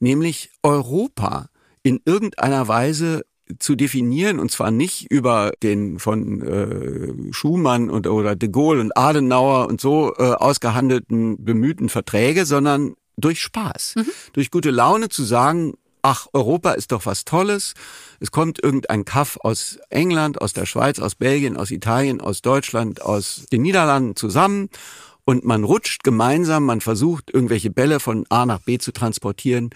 nämlich Europa in irgendeiner Weise zu definieren und zwar nicht über den von äh, Schumann und oder de Gaulle und Adenauer und so äh, ausgehandelten bemühten Verträge, sondern durch Spaß, mhm. durch gute Laune zu sagen, ach, Europa ist doch was Tolles. Es kommt irgendein Kaff aus England, aus der Schweiz, aus Belgien, aus Italien, aus Deutschland, aus den Niederlanden zusammen und man rutscht gemeinsam, man versucht irgendwelche Bälle von A nach B zu transportieren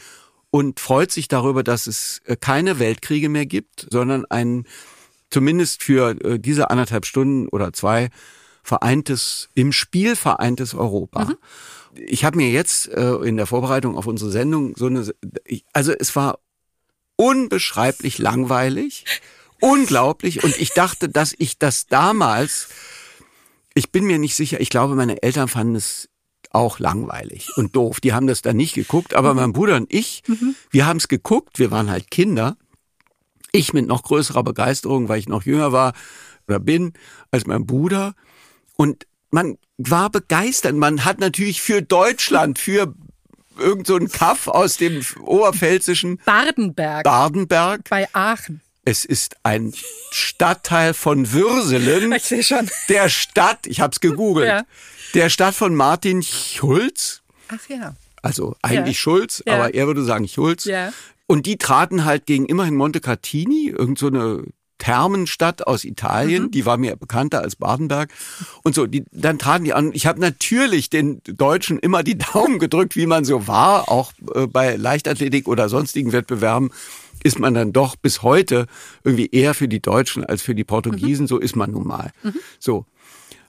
und freut sich darüber, dass es äh, keine Weltkriege mehr gibt, sondern ein zumindest für äh, diese anderthalb Stunden oder zwei vereintes, im Spiel vereintes Europa. Mhm. Ich habe mir jetzt äh, in der Vorbereitung auf unsere Sendung so eine, also es war unbeschreiblich langweilig, unglaublich und ich dachte, dass ich das damals, ich bin mir nicht sicher, ich glaube, meine Eltern fanden es auch langweilig und doof. Die haben das dann nicht geguckt, aber mhm. mein Bruder und ich, mhm. wir haben es geguckt, wir waren halt Kinder. Ich mit noch größerer Begeisterung, weil ich noch jünger war oder bin als mein Bruder. Und man war begeistert. Man hat natürlich für Deutschland, für irgend so ein Kaff aus dem oberpfälzischen Badenberg. Badenberg. Bei Aachen. Es ist ein Stadtteil von Würselen. Ich sehe schon. Der Stadt, ich habe es gegoogelt. Ja. Der Stadt von Martin Schulz. Ach ja. Also eigentlich ja. Schulz, ja. aber er würde sagen Schulz. Ja. Und die traten halt gegen immerhin Montecatini, irgend so eine Thermenstadt aus Italien, mhm. die war mir bekannter als Badenberg und so, die, dann traten die an. Ich habe natürlich den Deutschen immer die Daumen gedrückt, wie man so war, auch äh, bei Leichtathletik oder sonstigen Wettbewerben ist man dann doch bis heute irgendwie eher für die Deutschen als für die Portugiesen, mhm. so ist man nun mal. Mhm. So.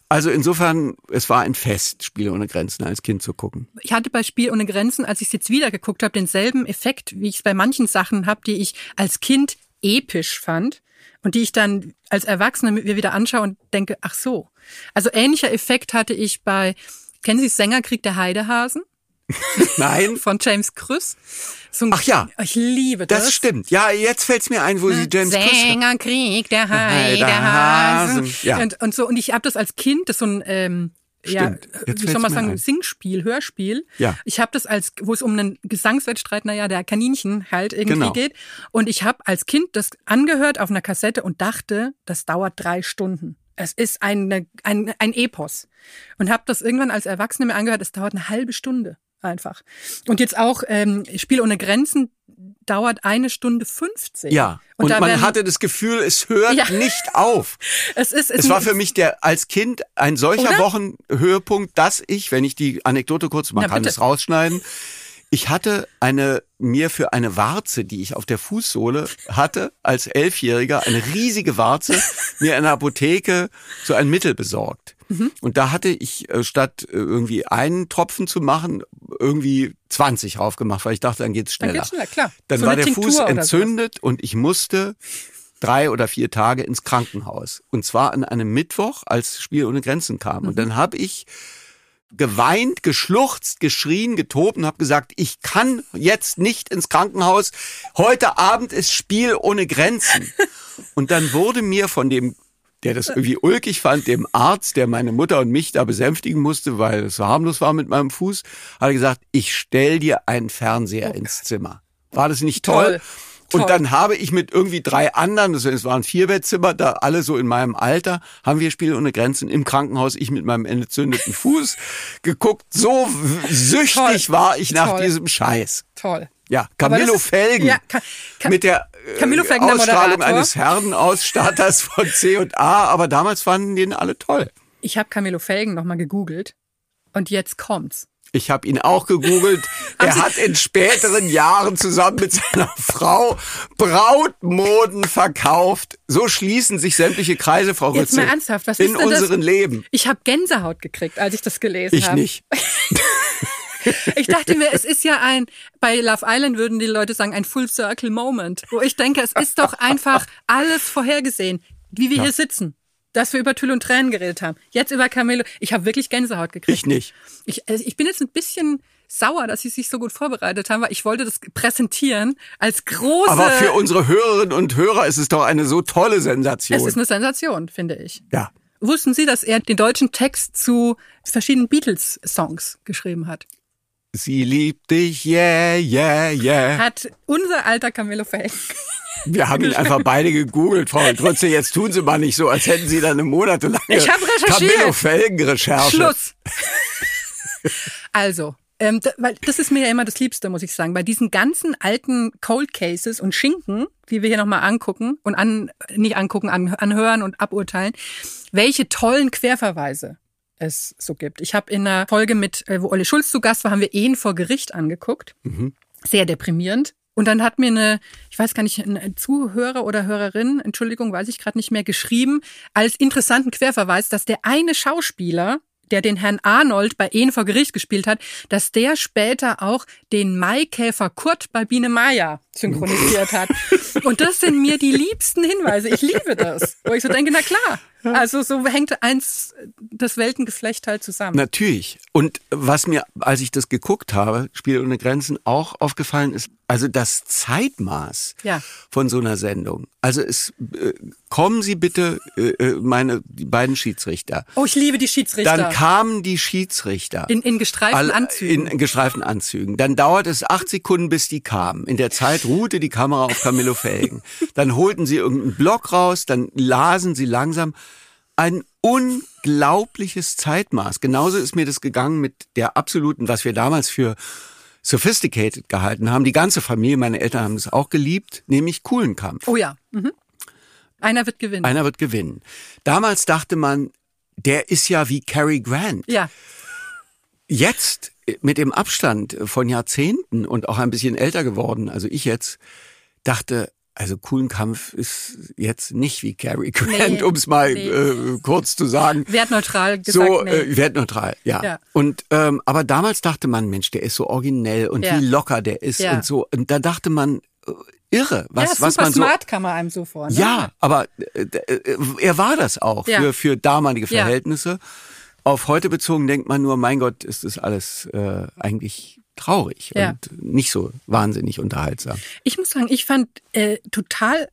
Also insofern, es war ein Fest, Spiele ohne Grenzen als Kind zu gucken. Ich hatte bei Spiel ohne Grenzen, als ich es jetzt wieder geguckt habe, denselben Effekt, wie ich es bei manchen Sachen habe, die ich als Kind episch fand und die ich dann als Erwachsene mir wieder anschaue und denke, ach so. Also ähnlicher Effekt hatte ich bei, kennen Sie Sängerkrieg der Heidehasen? Nein. Von James Krüss. So Ach ja. Ich liebe das. Das stimmt. Ja, jetzt fällt's mir ein, wo Sie James Krüss... Sängerkrieg der Heidehasen. Ja. Und, und so, und ich habe das als Kind, das ist so ein... Ähm, Stimmt. Ja, Jetzt wie soll man sagen, ein. Singspiel, Hörspiel. Ja. Ich habe das als, wo es um einen Gesangswettstreit, naja, der Kaninchen halt irgendwie genau. geht. Und ich habe als Kind das angehört auf einer Kassette und dachte, das dauert drei Stunden. Es ist eine, ein, ein Epos. Und habe das irgendwann als Erwachsene mir angehört, es dauert eine halbe Stunde einfach. Und jetzt auch ähm, Spiel ohne Grenzen dauert eine Stunde 50. Ja, und, und man werden, hatte das Gefühl, es hört ja. nicht auf. es ist, es, es war für mich der als Kind ein solcher oder? Wochenhöhepunkt, dass ich, wenn ich die Anekdote kurz, man Na, kann bitte. es rausschneiden, ich hatte eine, mir für eine Warze, die ich auf der Fußsohle hatte, als Elfjähriger, eine riesige Warze, mir in der Apotheke so ein Mittel besorgt. Mhm. Und da hatte ich äh, statt äh, irgendwie einen Tropfen zu machen, irgendwie 20 raufgemacht, weil ich dachte, dann geht's schneller. Dann, geht's schneller, klar. dann so war der Tinktur Fuß entzündet und ich musste drei oder vier Tage ins Krankenhaus. Und zwar an einem Mittwoch, als Spiel ohne Grenzen kam. Mhm. Und dann habe ich geweint, geschluchzt, geschrien, getobt und habe gesagt, ich kann jetzt nicht ins Krankenhaus. Heute Abend ist Spiel ohne Grenzen. Und dann wurde mir von dem der das irgendwie ulkig fand, dem Arzt, der meine Mutter und mich da besänftigen musste, weil es so harmlos war mit meinem Fuß, hat er gesagt, ich stell dir einen Fernseher oh ins Zimmer. War das nicht toll? toll? Und Toll. dann habe ich mit irgendwie drei anderen, also es waren vier Bettzimmer, da alle so in meinem Alter, haben wir Spiele ohne Grenzen im Krankenhaus, ich mit meinem entzündeten Fuß geguckt. So süchtig Toll. war ich nach diesem Scheiß. Toll. Ja, Camillo Felgen ja, Ka Ka mit der äh, Felgen, Ausstrahlung der eines Herrenausstatters von C und A, aber damals fanden den alle toll. Ich habe Camillo Felgen nochmal gegoogelt und jetzt kommt's. Ich habe ihn auch gegoogelt. er hat in späteren Jahren zusammen mit seiner Frau Brautmoden verkauft. So schließen sich sämtliche Kreise, Frau Rützel. Jetzt mal ernsthaft, was in ist denn unserem das? Leben. Ich habe Gänsehaut gekriegt, als ich das gelesen habe. Ich hab. nicht. ich dachte mir, es ist ja ein, bei Love Island würden die Leute sagen, ein Full Circle Moment, wo ich denke, es ist doch einfach alles vorhergesehen, wie wir ja. hier sitzen dass wir über Tüll und Tränen geredet haben. Jetzt über Camelo. Ich habe wirklich Gänsehaut gekriegt. Ich nicht. Ich, also ich bin jetzt ein bisschen sauer, dass sie sich so gut vorbereitet haben, weil ich wollte das präsentieren als große. Aber für unsere Hörerinnen und Hörer ist es doch eine so tolle Sensation. Es ist eine Sensation, finde ich. Ja. Wussten Sie, dass er den deutschen Text zu verschiedenen Beatles-Songs geschrieben hat? Sie liebt dich, yeah, yeah, yeah. Hat unser alter Camillo Felgen. Wir haben ihn einfach beide gegoogelt, Frau Trotzdem, jetzt tun Sie mal nicht so, als hätten Sie da eine monatelange Ich hab recherchiert. Camillo Felgen-Recherche. Schluss. also, ähm, da, weil das ist mir ja immer das Liebste, muss ich sagen. Bei diesen ganzen alten Cold Cases und Schinken, die wir hier nochmal angucken und an, nicht angucken, an, anhören und aburteilen, welche tollen Querverweise es so gibt. Ich habe in einer Folge mit, äh, wo Olle Schulz zu Gast war, haben wir Ehen vor Gericht angeguckt. Mhm. Sehr deprimierend. Und dann hat mir eine, ich weiß gar nicht, ein Zuhörer oder Hörerin, Entschuldigung, weiß ich gerade nicht mehr, geschrieben, als interessanten Querverweis, dass der eine Schauspieler, der den Herrn Arnold bei Ehen vor Gericht gespielt hat, dass der später auch den Maikäfer Kurt bei Biene Maya synchronisiert hat. Und das sind mir die liebsten Hinweise. Ich liebe das. Wo ich so denke, na klar. Also so hängt eins das Weltengeflecht halt zusammen. Natürlich. Und was mir, als ich das geguckt habe, Spiele ohne Grenzen, auch aufgefallen ist, also das Zeitmaß Ja. von so einer Sendung. Also es äh, kommen Sie bitte, äh, äh, meine die beiden Schiedsrichter. Oh, ich liebe die Schiedsrichter. Dann kamen die Schiedsrichter. in, in gestreiften Anzügen. In gestreiften Anzügen. Dann dauerte es acht Sekunden, bis die kamen. In der Zeit ruhte die Kamera auf Camillo Felgen. Dann holten sie irgendeinen Block raus, dann lasen sie langsam. Ein unglaubliches Zeitmaß. Genauso ist mir das gegangen mit der absoluten, was wir damals für sophisticated gehalten haben. Die ganze Familie, meine Eltern haben das auch geliebt, nämlich Kuhlenkampf. oh ja. Mhm. Einer wird gewinnen. Einer wird gewinnen. Damals dachte man, der ist ja wie Cary Grant. ja. Jetzt mit dem Abstand von Jahrzehnten und auch ein bisschen älter geworden, also ich jetzt, dachte, also coolen Kampf ist jetzt nicht wie Cary Grant, Nee, um es mal nee. äh, kurz zu sagen. Wertneutral gesagt. So nee. äh, wertneutral, ja. Ja. Und ähm, aber damals dachte man, Mensch, der ist so originell und Ja. wie locker der ist Ja. und so. Und da dachte man, äh, irre, was ja, super was man so smart kam man einem so vor. Ne? ja, aber äh, äh, er war das auch für, für damalige Ja. Auf heute bezogen denkt man nur, mein Gott, ist das alles äh, eigentlich traurig Ja. und nicht so wahnsinnig unterhaltsam. Ich muss sagen, ich fand äh, total,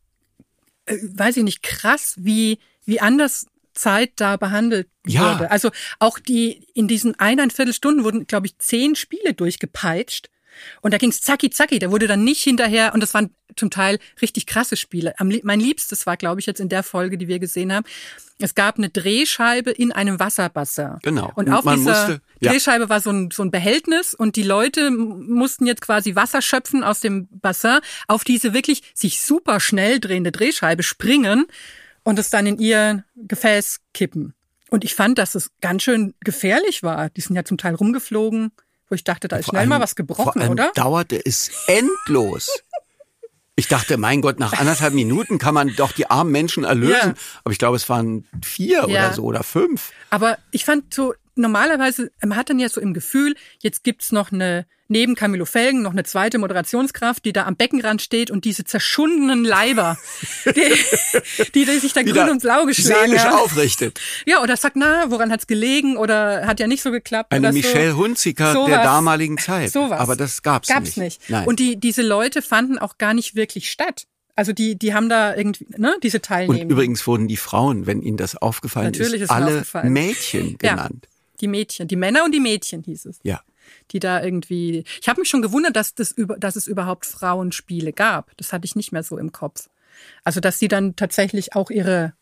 äh, weiß ich nicht, krass, wie, wie anders Zeit da behandelt Ja. wurde. Also auch die, in diesen eineinviertel Stunden wurden, glaube ich, zehn Spiele durchgepeitscht. Und da ging's zacki zacki, da wurde dann nicht hinterher, und das waren zum Teil richtig krasse Spiele. Am, mein Liebstes war, glaube ich, jetzt in der Folge, die wir gesehen haben, es gab eine Drehscheibe in einem Wasserbassin. Genau. Und Und auf dieser musste- ja. Drehscheibe war so ein, so ein Behältnis und die Leute mussten jetzt quasi Wasser schöpfen aus dem Bassin, auf diese wirklich sich super schnell drehende Drehscheibe springen und es dann in ihr Gefäß kippen. Und ich fand, dass es ganz schön gefährlich war. Die sind ja zum Teil rumgeflogen, wo ich dachte, da ist Vor schnell allem- mal was vor gebrochen, allem oder? dauerte es endlos. Ich dachte, mein Gott, nach anderthalb Minuten kann man doch die armen Menschen erlösen. Ja. Aber ich glaube, es waren vier Ja. oder so oder fünf. Aber ich fand so, normalerweise, man hat dann ja so im Gefühl, jetzt gibt's noch eine, neben Camilo Felgen, noch eine zweite Moderationskraft, die da am Beckenrand steht und diese zerschundenen Leiber, die, die, die sich da grün und blau geschlagen seelisch haben. aufrichtet. Ja, oder sagt, na, woran hat's gelegen oder hat ja nicht so geklappt. Eine oder so. Michelle Hunziker Sowas. der damaligen Zeit. Sowas. Aber das gab's, Gab's nicht. nicht. Nein. Und die, diese Leute fanden auch gar nicht wirklich statt. Also die, die haben da irgendwie, ne, diese Und Teilnehmer. übrigens wurden die Frauen, wenn Ihnen das aufgefallen Natürlich ist, ist alle aufgefallen. Mädchen Ja. Die Mädchen, die Männer und die Mädchen hieß es. Ja. die da irgendwie. Ich habe mich schon gewundert, dass, das dass es überhaupt Frauenspiele gab. Das hatte ich nicht mehr so im Kopf. Also dass sie dann tatsächlich auch ihre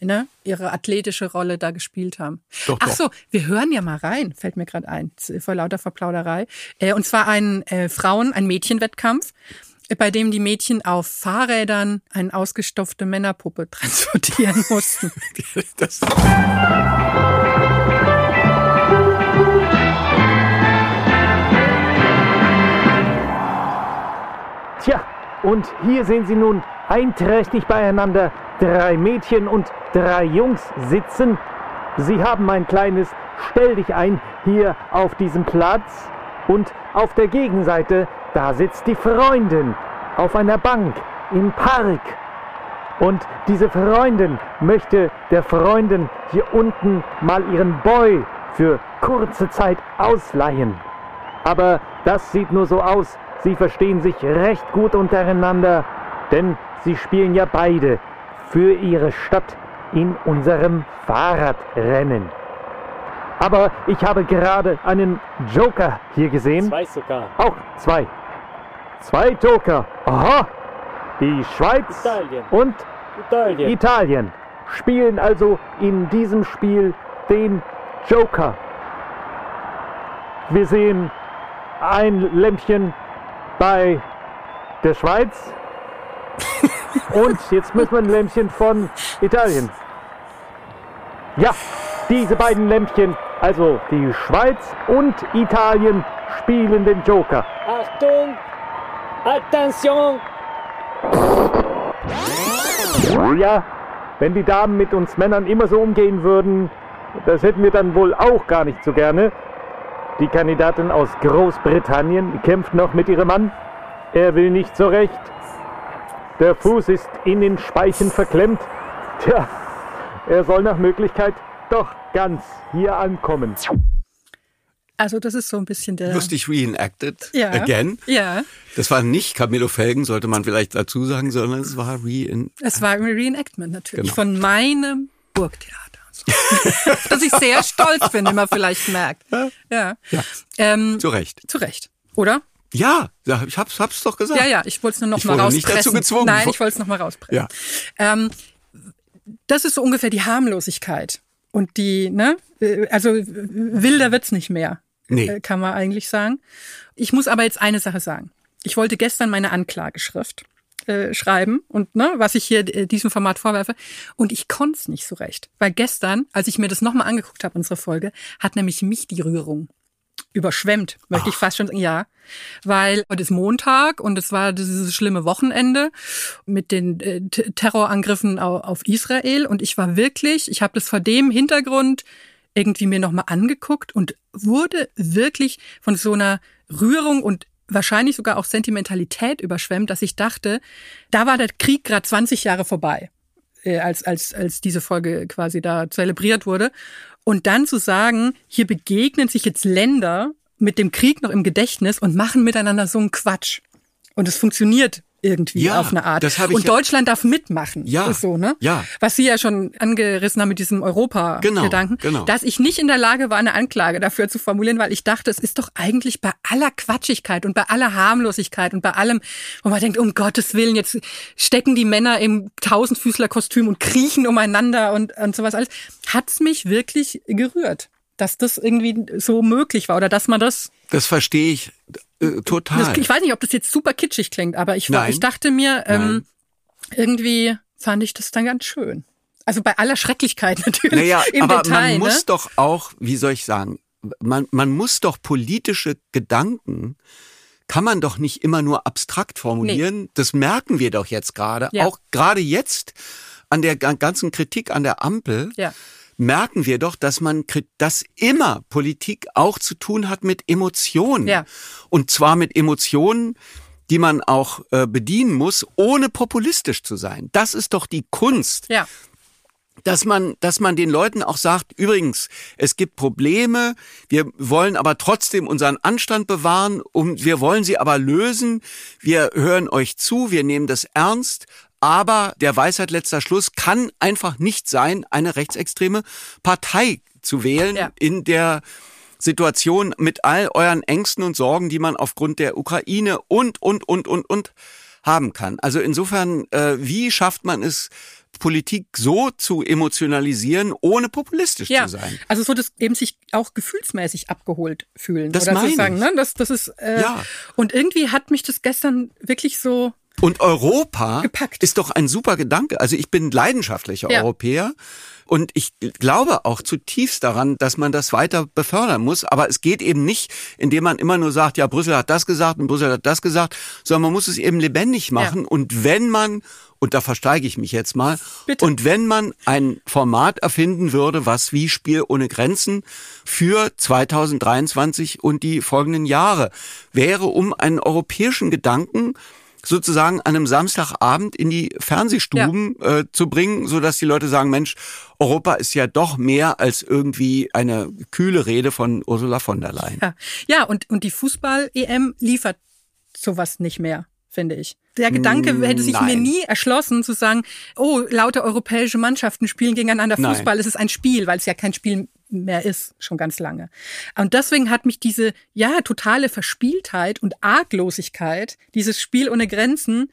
ne, ihre athletische Rolle da gespielt haben. Doch, Ach doch. so, wir hören ja mal rein, fällt mir gerade ein, vor lauter Verplauderei. Äh, und zwar ein äh, Frauen, ein Mädchenwettkampf, äh, bei dem die Mädchen auf Fahrrädern eine ausgestopfte Männerpuppe transportieren mussten. Das, und hier sehen Sie nun einträchtig beieinander drei Mädchen und drei Jungs sitzen. Sie haben ein kleines Stell dich ein hier auf diesem Platz. Und auf der Gegenseite, da sitzt die Freundin auf einer Bank im Park. Und diese Freundin möchte der Freundin hier unten mal ihren Boy für kurze Zeit ausleihen. Aber das sieht nur so aus. Sie verstehen sich recht gut untereinander, denn sie spielen ja beide für ihre Stadt in unserem Fahrradrennen. Aber ich habe gerade einen Joker hier gesehen. Zwei sogar. Auch zwei. Zwei Joker. Aha. Die Schweiz Italien. und Italien. Italien spielen also in diesem Spiel den Joker. Wir sehen ein Lämpchen bei der Schweiz und jetzt müssen wir ein Lämpchen von Italien. Ja, diese beiden Lämpchen, also die Schweiz und Italien, spielen den Joker. Achtung! Attention! Ja, wenn die Damen mit uns Männern immer so umgehen würden, das hätten wir dann wohl auch gar nicht so gerne. Die Kandidatin aus Großbritannien kämpft noch mit ihrem Mann. Er will nicht so recht. Der Fuß ist in den Speichen verklemmt. Tja, er soll nach Möglichkeit doch ganz hier ankommen. Also das ist so ein bisschen der... Lustig reenacted Ja. again. Ja, Das war nicht Camillo Felgen, sollte man vielleicht dazu sagen, sondern es war rein. es war ein Reenactment natürlich Genau. von meinem Burgtheater. Auf das ich sehr stolz bin, wie man vielleicht merkt. Ja. Ähm, Zu Recht. zu Recht, oder? Ja, ja, ich hab's, hab's doch gesagt. Ja, ja, ich wollte es nur noch Ich mal wurde rauspressen. nicht dazu gezwungen. Nein, ich wollte es noch mal rauspressen. Ja. Ähm, das ist so ungefähr die Harmlosigkeit. Und die, ne, äh, also wilder wird's nicht mehr, Nee. äh, kann man eigentlich sagen. Ich muss aber jetzt eine Sache sagen. Ich wollte gestern meine Anklageschrift äh, schreiben und ne, was ich hier äh, diesem Format vorwerfe. Und ich konnte es nicht so recht. Weil gestern, als ich mir das nochmal angeguckt habe, unsere Folge, hat nämlich mich die Rührung überschwemmt, möchte ich fast schon sagen, ja. Weil heute ist Montag und es war dieses schlimme Wochenende mit den äh, Terrorangriffen au- auf Israel und ich war wirklich, ich habe das vor dem Hintergrund irgendwie mir nochmal angeguckt und wurde wirklich von so einer Rührung und wahrscheinlich sogar auch Sentimentalität überschwemmt, dass ich dachte, da war der Krieg gerade 20 Jahre vorbei, äh, als, als, als diese Folge quasi da zelebriert wurde. Und dann zu sagen, hier begegnen sich jetzt Länder mit dem Krieg noch im Gedächtnis und machen miteinander so einen Quatsch. Und es funktioniert irgendwie Ja, auf eine Art. und ja- Deutschland darf mitmachen. Ja, Ist so, ne? ja. Was Sie ja schon angerissen haben mit diesem Europa-Gedanken. Genau, genau. Dass ich nicht in der Lage war, eine Anklage dafür zu formulieren, weil ich dachte, es ist doch eigentlich bei aller Quatschigkeit und bei aller Harmlosigkeit und bei allem, wo man denkt, um Gottes Willen, jetzt stecken die Männer im Tausendfüßlerkostüm und kriechen umeinander und, und sowas alles, hat's mich wirklich gerührt, dass das irgendwie so möglich war oder dass man das Das verstehe ich äh, total. das, ich weiß nicht, ob das jetzt super kitschig klingt, aber ich, Nein. ich dachte mir, ähm, irgendwie fand ich das dann ganz schön. Also bei aller Schrecklichkeit natürlich Naja, im aber Detail. man muss ne? doch auch, wie soll ich sagen, man, man muss doch politische Gedanken, kann man doch nicht immer nur abstrakt formulieren. Das merken wir doch jetzt gerade. Ja. Auch gerade jetzt an der ga- ganzen Kritik an der Ampel. Ja. Merken wir doch, dass man, dass immer Politik auch zu tun hat mit Emotionen. Ja. Und zwar mit Emotionen, die man auch äh, bedienen muss, ohne populistisch zu sein. Das ist doch die Kunst Ja, dass man, dass man den Leuten auch sagt, übrigens, es gibt Probleme, wir wollen aber trotzdem unseren Anstand bewahren, um, wir wollen sie aber lösen, wir hören euch zu, wir nehmen das ernst, aber der Weisheit letzter Schluss kann einfach nicht sein, eine rechtsextreme Partei zu wählen Ja. in der Situation mit all euren Ängsten und Sorgen, die man aufgrund der Ukraine und, und, und, und, und haben kann. Also insofern, äh, wie schafft man es, Politik so zu emotionalisieren, ohne populistisch ja. zu sein? Also so das eben sich auch gefühlsmäßig abgeholt fühlen Das oder meine sozusagen. ich. Ne? Das, das ist äh, Ja. und irgendwie hat mich das gestern wirklich so Und Europa Gepackt. ist doch ein super Gedanke. Also ich bin leidenschaftlicher Ja. Europäer und ich glaube auch zutiefst daran, dass man das weiter befördern muss. Aber es geht eben nicht, indem man immer nur sagt, ja, Brüssel hat das gesagt und Brüssel hat das gesagt, sondern man muss es eben lebendig machen. Und wenn man, und da versteige ich mich jetzt mal, Bitte. und wenn man ein Format erfinden würde, was wie Spiel ohne Grenzen für 2023 und die folgenden Jahre wäre, um einen europäischen Gedanken sozusagen an einem Samstagabend in die Fernsehstuben ja. äh, zu bringen, so dass die Leute sagen, Mensch, Europa ist ja doch mehr als irgendwie eine kühle Rede von Ursula von der Leyen. Ja, ja und, und die Fußball-EM liefert sowas nicht mehr, finde ich. Der Gedanke hätte sich Nein. mir nie erschlossen, zu sagen, oh, lauter europäische Mannschaften spielen gegeneinander Fußball. Nein. Es ist ein Spiel, weil es ja kein Spiel mehr ist, schon ganz lange. Und deswegen hat mich diese, ja, totale Verspieltheit und Arglosigkeit, dieses Spiel ohne Grenzen,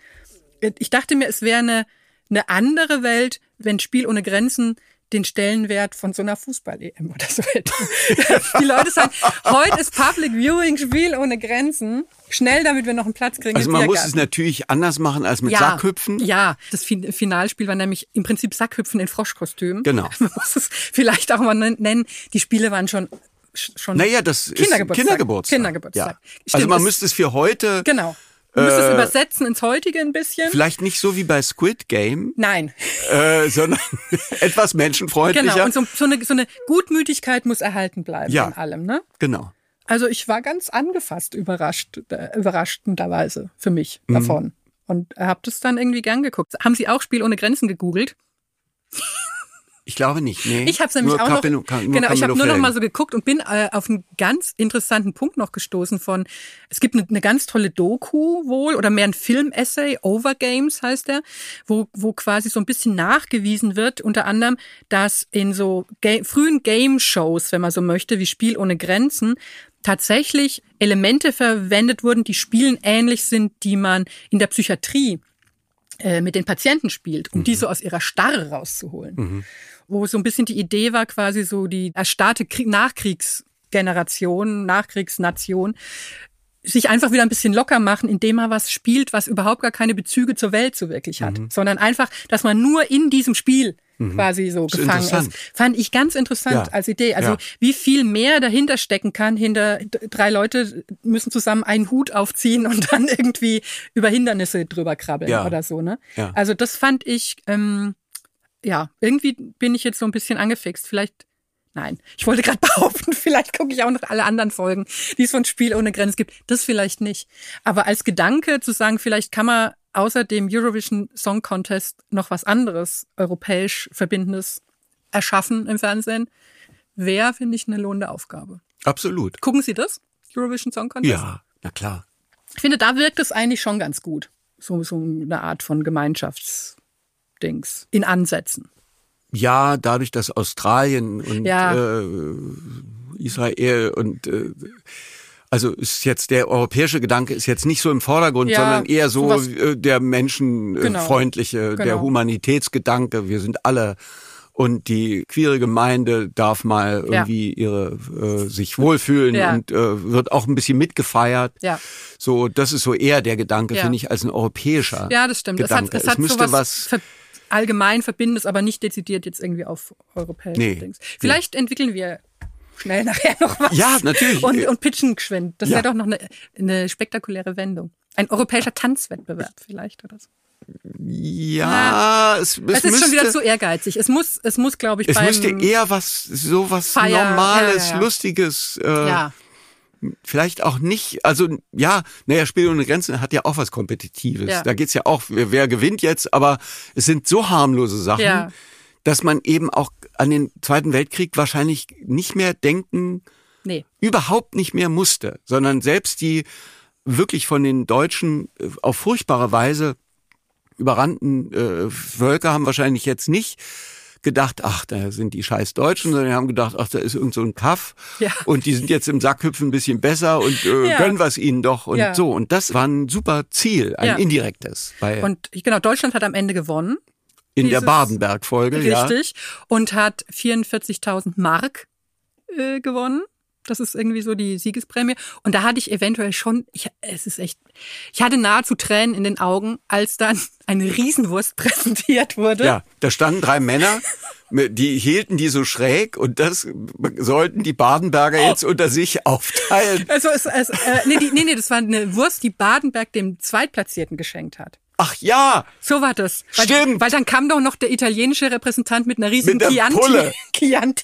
ich dachte mir, es wäre eine, eine andere Welt, wenn Spiel ohne Grenzen den Stellenwert von so einer Fußball-EM oder so hätte. Die Leute sagen, heute ist Public Viewing Spiel ohne Grenzen. Schnell, damit wir noch einen Platz kriegen. Also man muss es natürlich anders machen als mit ja, Sackhüpfen. Ja, das Finalspiel war nämlich im Prinzip Sackhüpfen in Froschkostüm. Genau. Man muss es vielleicht auch mal nennen. Die Spiele waren schon schon naja, das Kindergeburtstag. ist Kindergeburtstag. Kindergeburtstag. Ja. Stimmt, also man müsste es für heute genau. Du müsstest äh, es übersetzen ins heutige ein bisschen. Vielleicht nicht so wie bei Squid Game. Nein. Äh, sondern etwas menschenfreundlicher. Genau, und so, so, eine, so eine Gutmütigkeit muss erhalten bleiben ja, in allem, ne? Genau. Also ich war ganz angefasst, überrascht, äh, überraschenderweise für mich mhm. davon. Und habe das dann irgendwie gern geguckt. Haben Sie auch Spiel ohne Grenzen gegoogelt? Ich glaube nicht. Nee. Ich habe nämlich nur auch noch. Camino, Cam, genau, ich habe nur noch mal so geguckt und bin äh, auf einen ganz interessanten Punkt noch gestoßen von. Es gibt eine, eine ganz tolle Doku wohl oder mehr ein Film-Essay, Overgames heißt der, wo wo quasi so ein bisschen nachgewiesen wird, unter anderem, dass in so ga frühen Game-Shows, wenn man so möchte, wie Spiel ohne Grenzen, tatsächlich Elemente verwendet wurden, die Spielen ähnlich sind, die man in der Psychiatrie mit den Patienten spielt, um mhm. die so aus ihrer Starre rauszuholen. Mhm wo so ein bisschen die Idee war, quasi so die erstarrte Nachkriegsgeneration, Nachkriegsnation, sich einfach wieder ein bisschen locker machen, indem man was spielt, was überhaupt gar keine Bezüge zur Welt so wirklich hat, mhm. sondern einfach, dass man nur in diesem Spiel mhm. quasi so ist gefangen ist. Fand ich ganz interessant ja. als Idee. Also ja. wie viel mehr dahinter stecken kann, hinter drei Leute müssen zusammen einen Hut aufziehen und dann irgendwie über Hindernisse drüber krabbeln ja. oder so. Ne? Also das fand ich ähm, ja, irgendwie bin ich jetzt so ein bisschen angefixt. Vielleicht, nein, ich wollte gerade behaupten, vielleicht gucke ich auch noch alle anderen Folgen, die es von Spiel ohne Grenzen gibt. Das vielleicht nicht. Aber als Gedanke zu sagen, vielleicht kann man außer dem Eurovision Song Contest noch was anderes, europäisch Verbindendes erschaffen im Fernsehen, wäre, finde ich, eine lohnende Aufgabe. Absolut. Gucken Sie das? Eurovision Song Contest? Ja, na klar. Ich finde, da wirkt es eigentlich schon ganz gut. So, so eine Art von Gemeinschafts- Dings in Ansätzen. Ja, dadurch, dass Australien und ja. äh, Israel und äh, also ist jetzt der europäische Gedanke ist jetzt nicht so im Vordergrund, ja, sondern eher so äh, der menschenfreundliche, genau. der genau. Humanitätsgedanke. Wir sind alle und die queere Gemeinde darf mal irgendwie ja. ihre äh, sich wohlfühlen ja. und äh, wird auch ein bisschen mitgefeiert. Ja. So, das ist so eher der Gedanke, ja. finde ich, als ein europäischer. Ja, das stimmt. Gedanke. Es hat, es, es müsste was, was allgemein verbinden es aber nicht dezidiert jetzt irgendwie auf europäische nee, Dings. Vielleicht nee. entwickeln wir schnell nachher noch was. Ja, natürlich. Und, und pitchen geschwind. Das ja. wäre doch noch eine, eine spektakuläre Wendung. Ein europäischer Tanzwettbewerb vielleicht oder so. Ja, es, es, es ist müsste, schon wieder zu ehrgeizig. Es muss, es muss, glaube ich, es müsste eher was, so was Feier, Normales, ja, ja, Lustiges. Äh, ja vielleicht auch nicht, also ja, naja, Spiel ohne Grenzen hat ja auch was Kompetitives. Ja. Da geht's ja auch, wer, wer, gewinnt jetzt, aber es sind so harmlose Sachen, ja. Dass man eben auch an den Zweiten Weltkrieg wahrscheinlich nicht mehr denken, nee. überhaupt nicht mehr musste, sondern selbst die wirklich von den Deutschen äh, auf furchtbare Weise überrannten äh, Völker haben wahrscheinlich jetzt nicht gedacht, ach, da sind die scheiß Deutschen, sondern die haben gedacht, ach, da ist irgend so ein Kaff ja. und die sind jetzt im Sackhüpfen ein bisschen besser und äh, ja. gönnen wir es ihnen doch und ja. so. Und das war ein super Ziel, ein indirektes. und genau, Deutschland hat am Ende gewonnen. In der Badenberg-Folge, ja. Richtig. Und hat 44.000 Mark äh, gewonnen. Das ist irgendwie so die Siegesprämie. Und da hatte ich eventuell schon, ich, es ist echt, ich hatte nahezu Tränen in den Augen, als dann eine Riesenwurst präsentiert wurde. Ja, da standen drei Männer, die hielten die so schräg und das sollten die Badenberger jetzt unter sich aufteilen. Also es, es, äh, nee, die, nee, nee, das war eine Wurst, die Badenberg dem Zweitplatzierten geschenkt hat. Ach ja, So war das. Weil, Stimmt. Weil dann kam doch noch der italienische Repräsentant mit einer riesigen Mit Pulle. Chianti,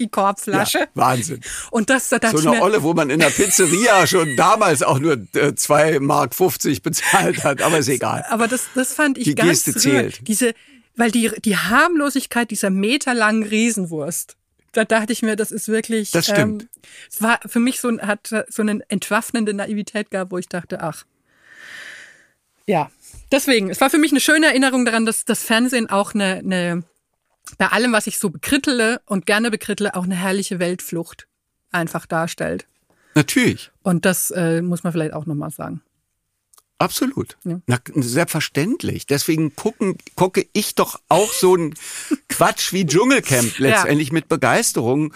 Chianti-Korbflasche. ja Wahnsinn. Und das, da dachte So eine Olle, wo man in der Pizzeria schon damals auch nur äh, 2 Mark 50 bezahlt hat, aber ist egal. aber das, das fand ich Die ganz Geste rührend. zählt. Diese, weil die, die Harmlosigkeit dieser meterlangen Riesenwurst, da dachte ich mir, das ist wirklich. Das stimmt. Ähm, es war für mich so, ein- hat so eine entwaffnende Naivität gehabt, wo ich dachte, ach. Ja. Deswegen, es war für mich eine schöne Erinnerung daran, dass das Fernsehen auch eine, eine bei allem, was ich so bekrittele und gerne bekrittele, auch eine herrliche Weltflucht einfach darstellt. Natürlich. Und das äh, muss man vielleicht auch nochmal sagen. Absolut. Ja. Na, selbstverständlich. Deswegen gucken, gucke ich doch auch so einen Quatsch wie Dschungelcamp letztendlich mit Begeisterung.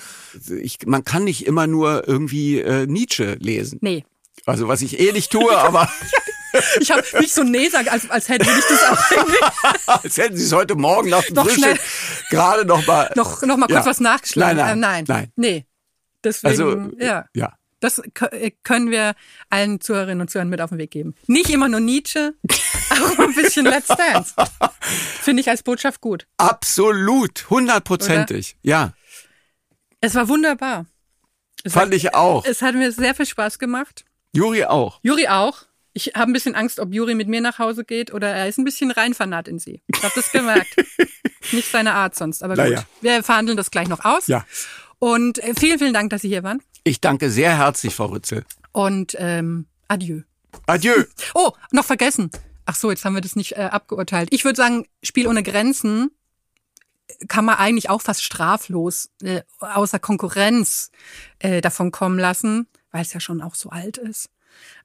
Ich, man kann nicht immer nur irgendwie äh, Nietzsche lesen. Nee. Also was ich eh nicht tue, aber Ich habe nicht so nee sagen, als, als hätte ich das auch als hätten Sie es heute Morgen nach dem Noch Frühstück gerade noch mal noch, noch mal kurz Ja. was nachgeschlagen. Nein, nein, äh, nein. nein. Nee. Deswegen, Also ja. ja. Das äh, können wir allen Zuhörerinnen und Zuhörern mit auf den Weg geben. Nicht immer nur Nietzsche, auch ein bisschen Let's Dance. Finde ich als Botschaft gut. Absolut, hundertprozentig. Ja, Es war wunderbar. Es fand hat, ich auch. Es hat mir sehr viel Spaß gemacht. Juri auch. Juri auch. Ich habe ein bisschen Angst, ob Juri mit mir nach Hause geht oder er ist ein bisschen rein fanat in sie. Ich habe das gemerkt. Nicht seine Art sonst, aber Na gut. Wir verhandeln das gleich noch aus. Ja. Und äh, vielen, vielen Dank, dass Sie hier waren. Ich danke sehr herzlich, Frau Rützel. Und ähm, adieu. Adieu. Oh, noch vergessen. Ach so, jetzt haben wir das nicht äh, abgeurteilt. Ich würde sagen, Spiel ohne Grenzen kann man eigentlich auch fast straflos äh, außer Konkurrenz äh, davon kommen lassen, weil es ja schon auch so alt ist.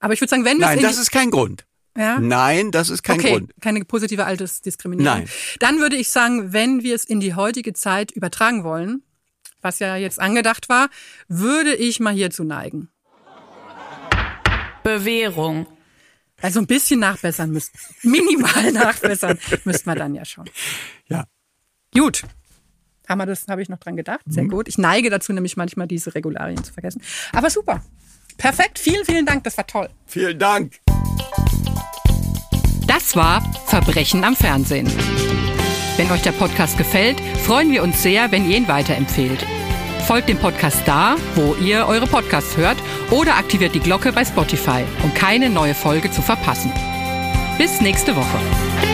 Aber ich würde sagen, wenn wir Nein, es in das ist kein Grund. ja? Nein, das ist kein okay, Grund. keine positive Altersdiskriminierung. Nein. Dann würde ich sagen, wenn wir es in die heutige Zeit übertragen wollen, was ja jetzt angedacht war, würde ich mal hierzu neigen. Bewährung. Also ein bisschen nachbessern müsst, minimal nachbessern müsste man dann ja schon. Ja. Gut. Haben wir das, habe ich noch dran gedacht. Sehr Mhm. gut. Ich neige dazu, nämlich manchmal diese Regularien zu vergessen. Aber super. Perfekt. Vielen, vielen Dank. Das war toll. Vielen Dank. Das war Verbrechen am Fernsehen. Wenn euch der Podcast gefällt, freuen wir uns sehr, wenn ihr ihn weiterempfehlt. Folgt dem Podcast da, wo ihr eure Podcasts hört oder aktiviert die Glocke bei Spotify, um keine neue Folge zu verpassen. Bis nächste Woche.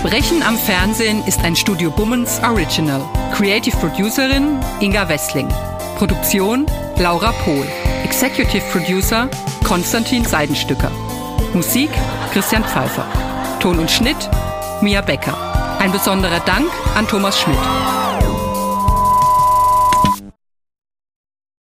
Verbrechen am Fernsehen ist ein Studio Bummens Original. Creative Producerin Inga Wessling. Produktion Laura Pohl. Executive Producer Konstantin Seidenstücker. Musik Christian Pfeiffer. Ton und Schnitt Mia Becker. Ein besonderer Dank an Thomas Schmidt.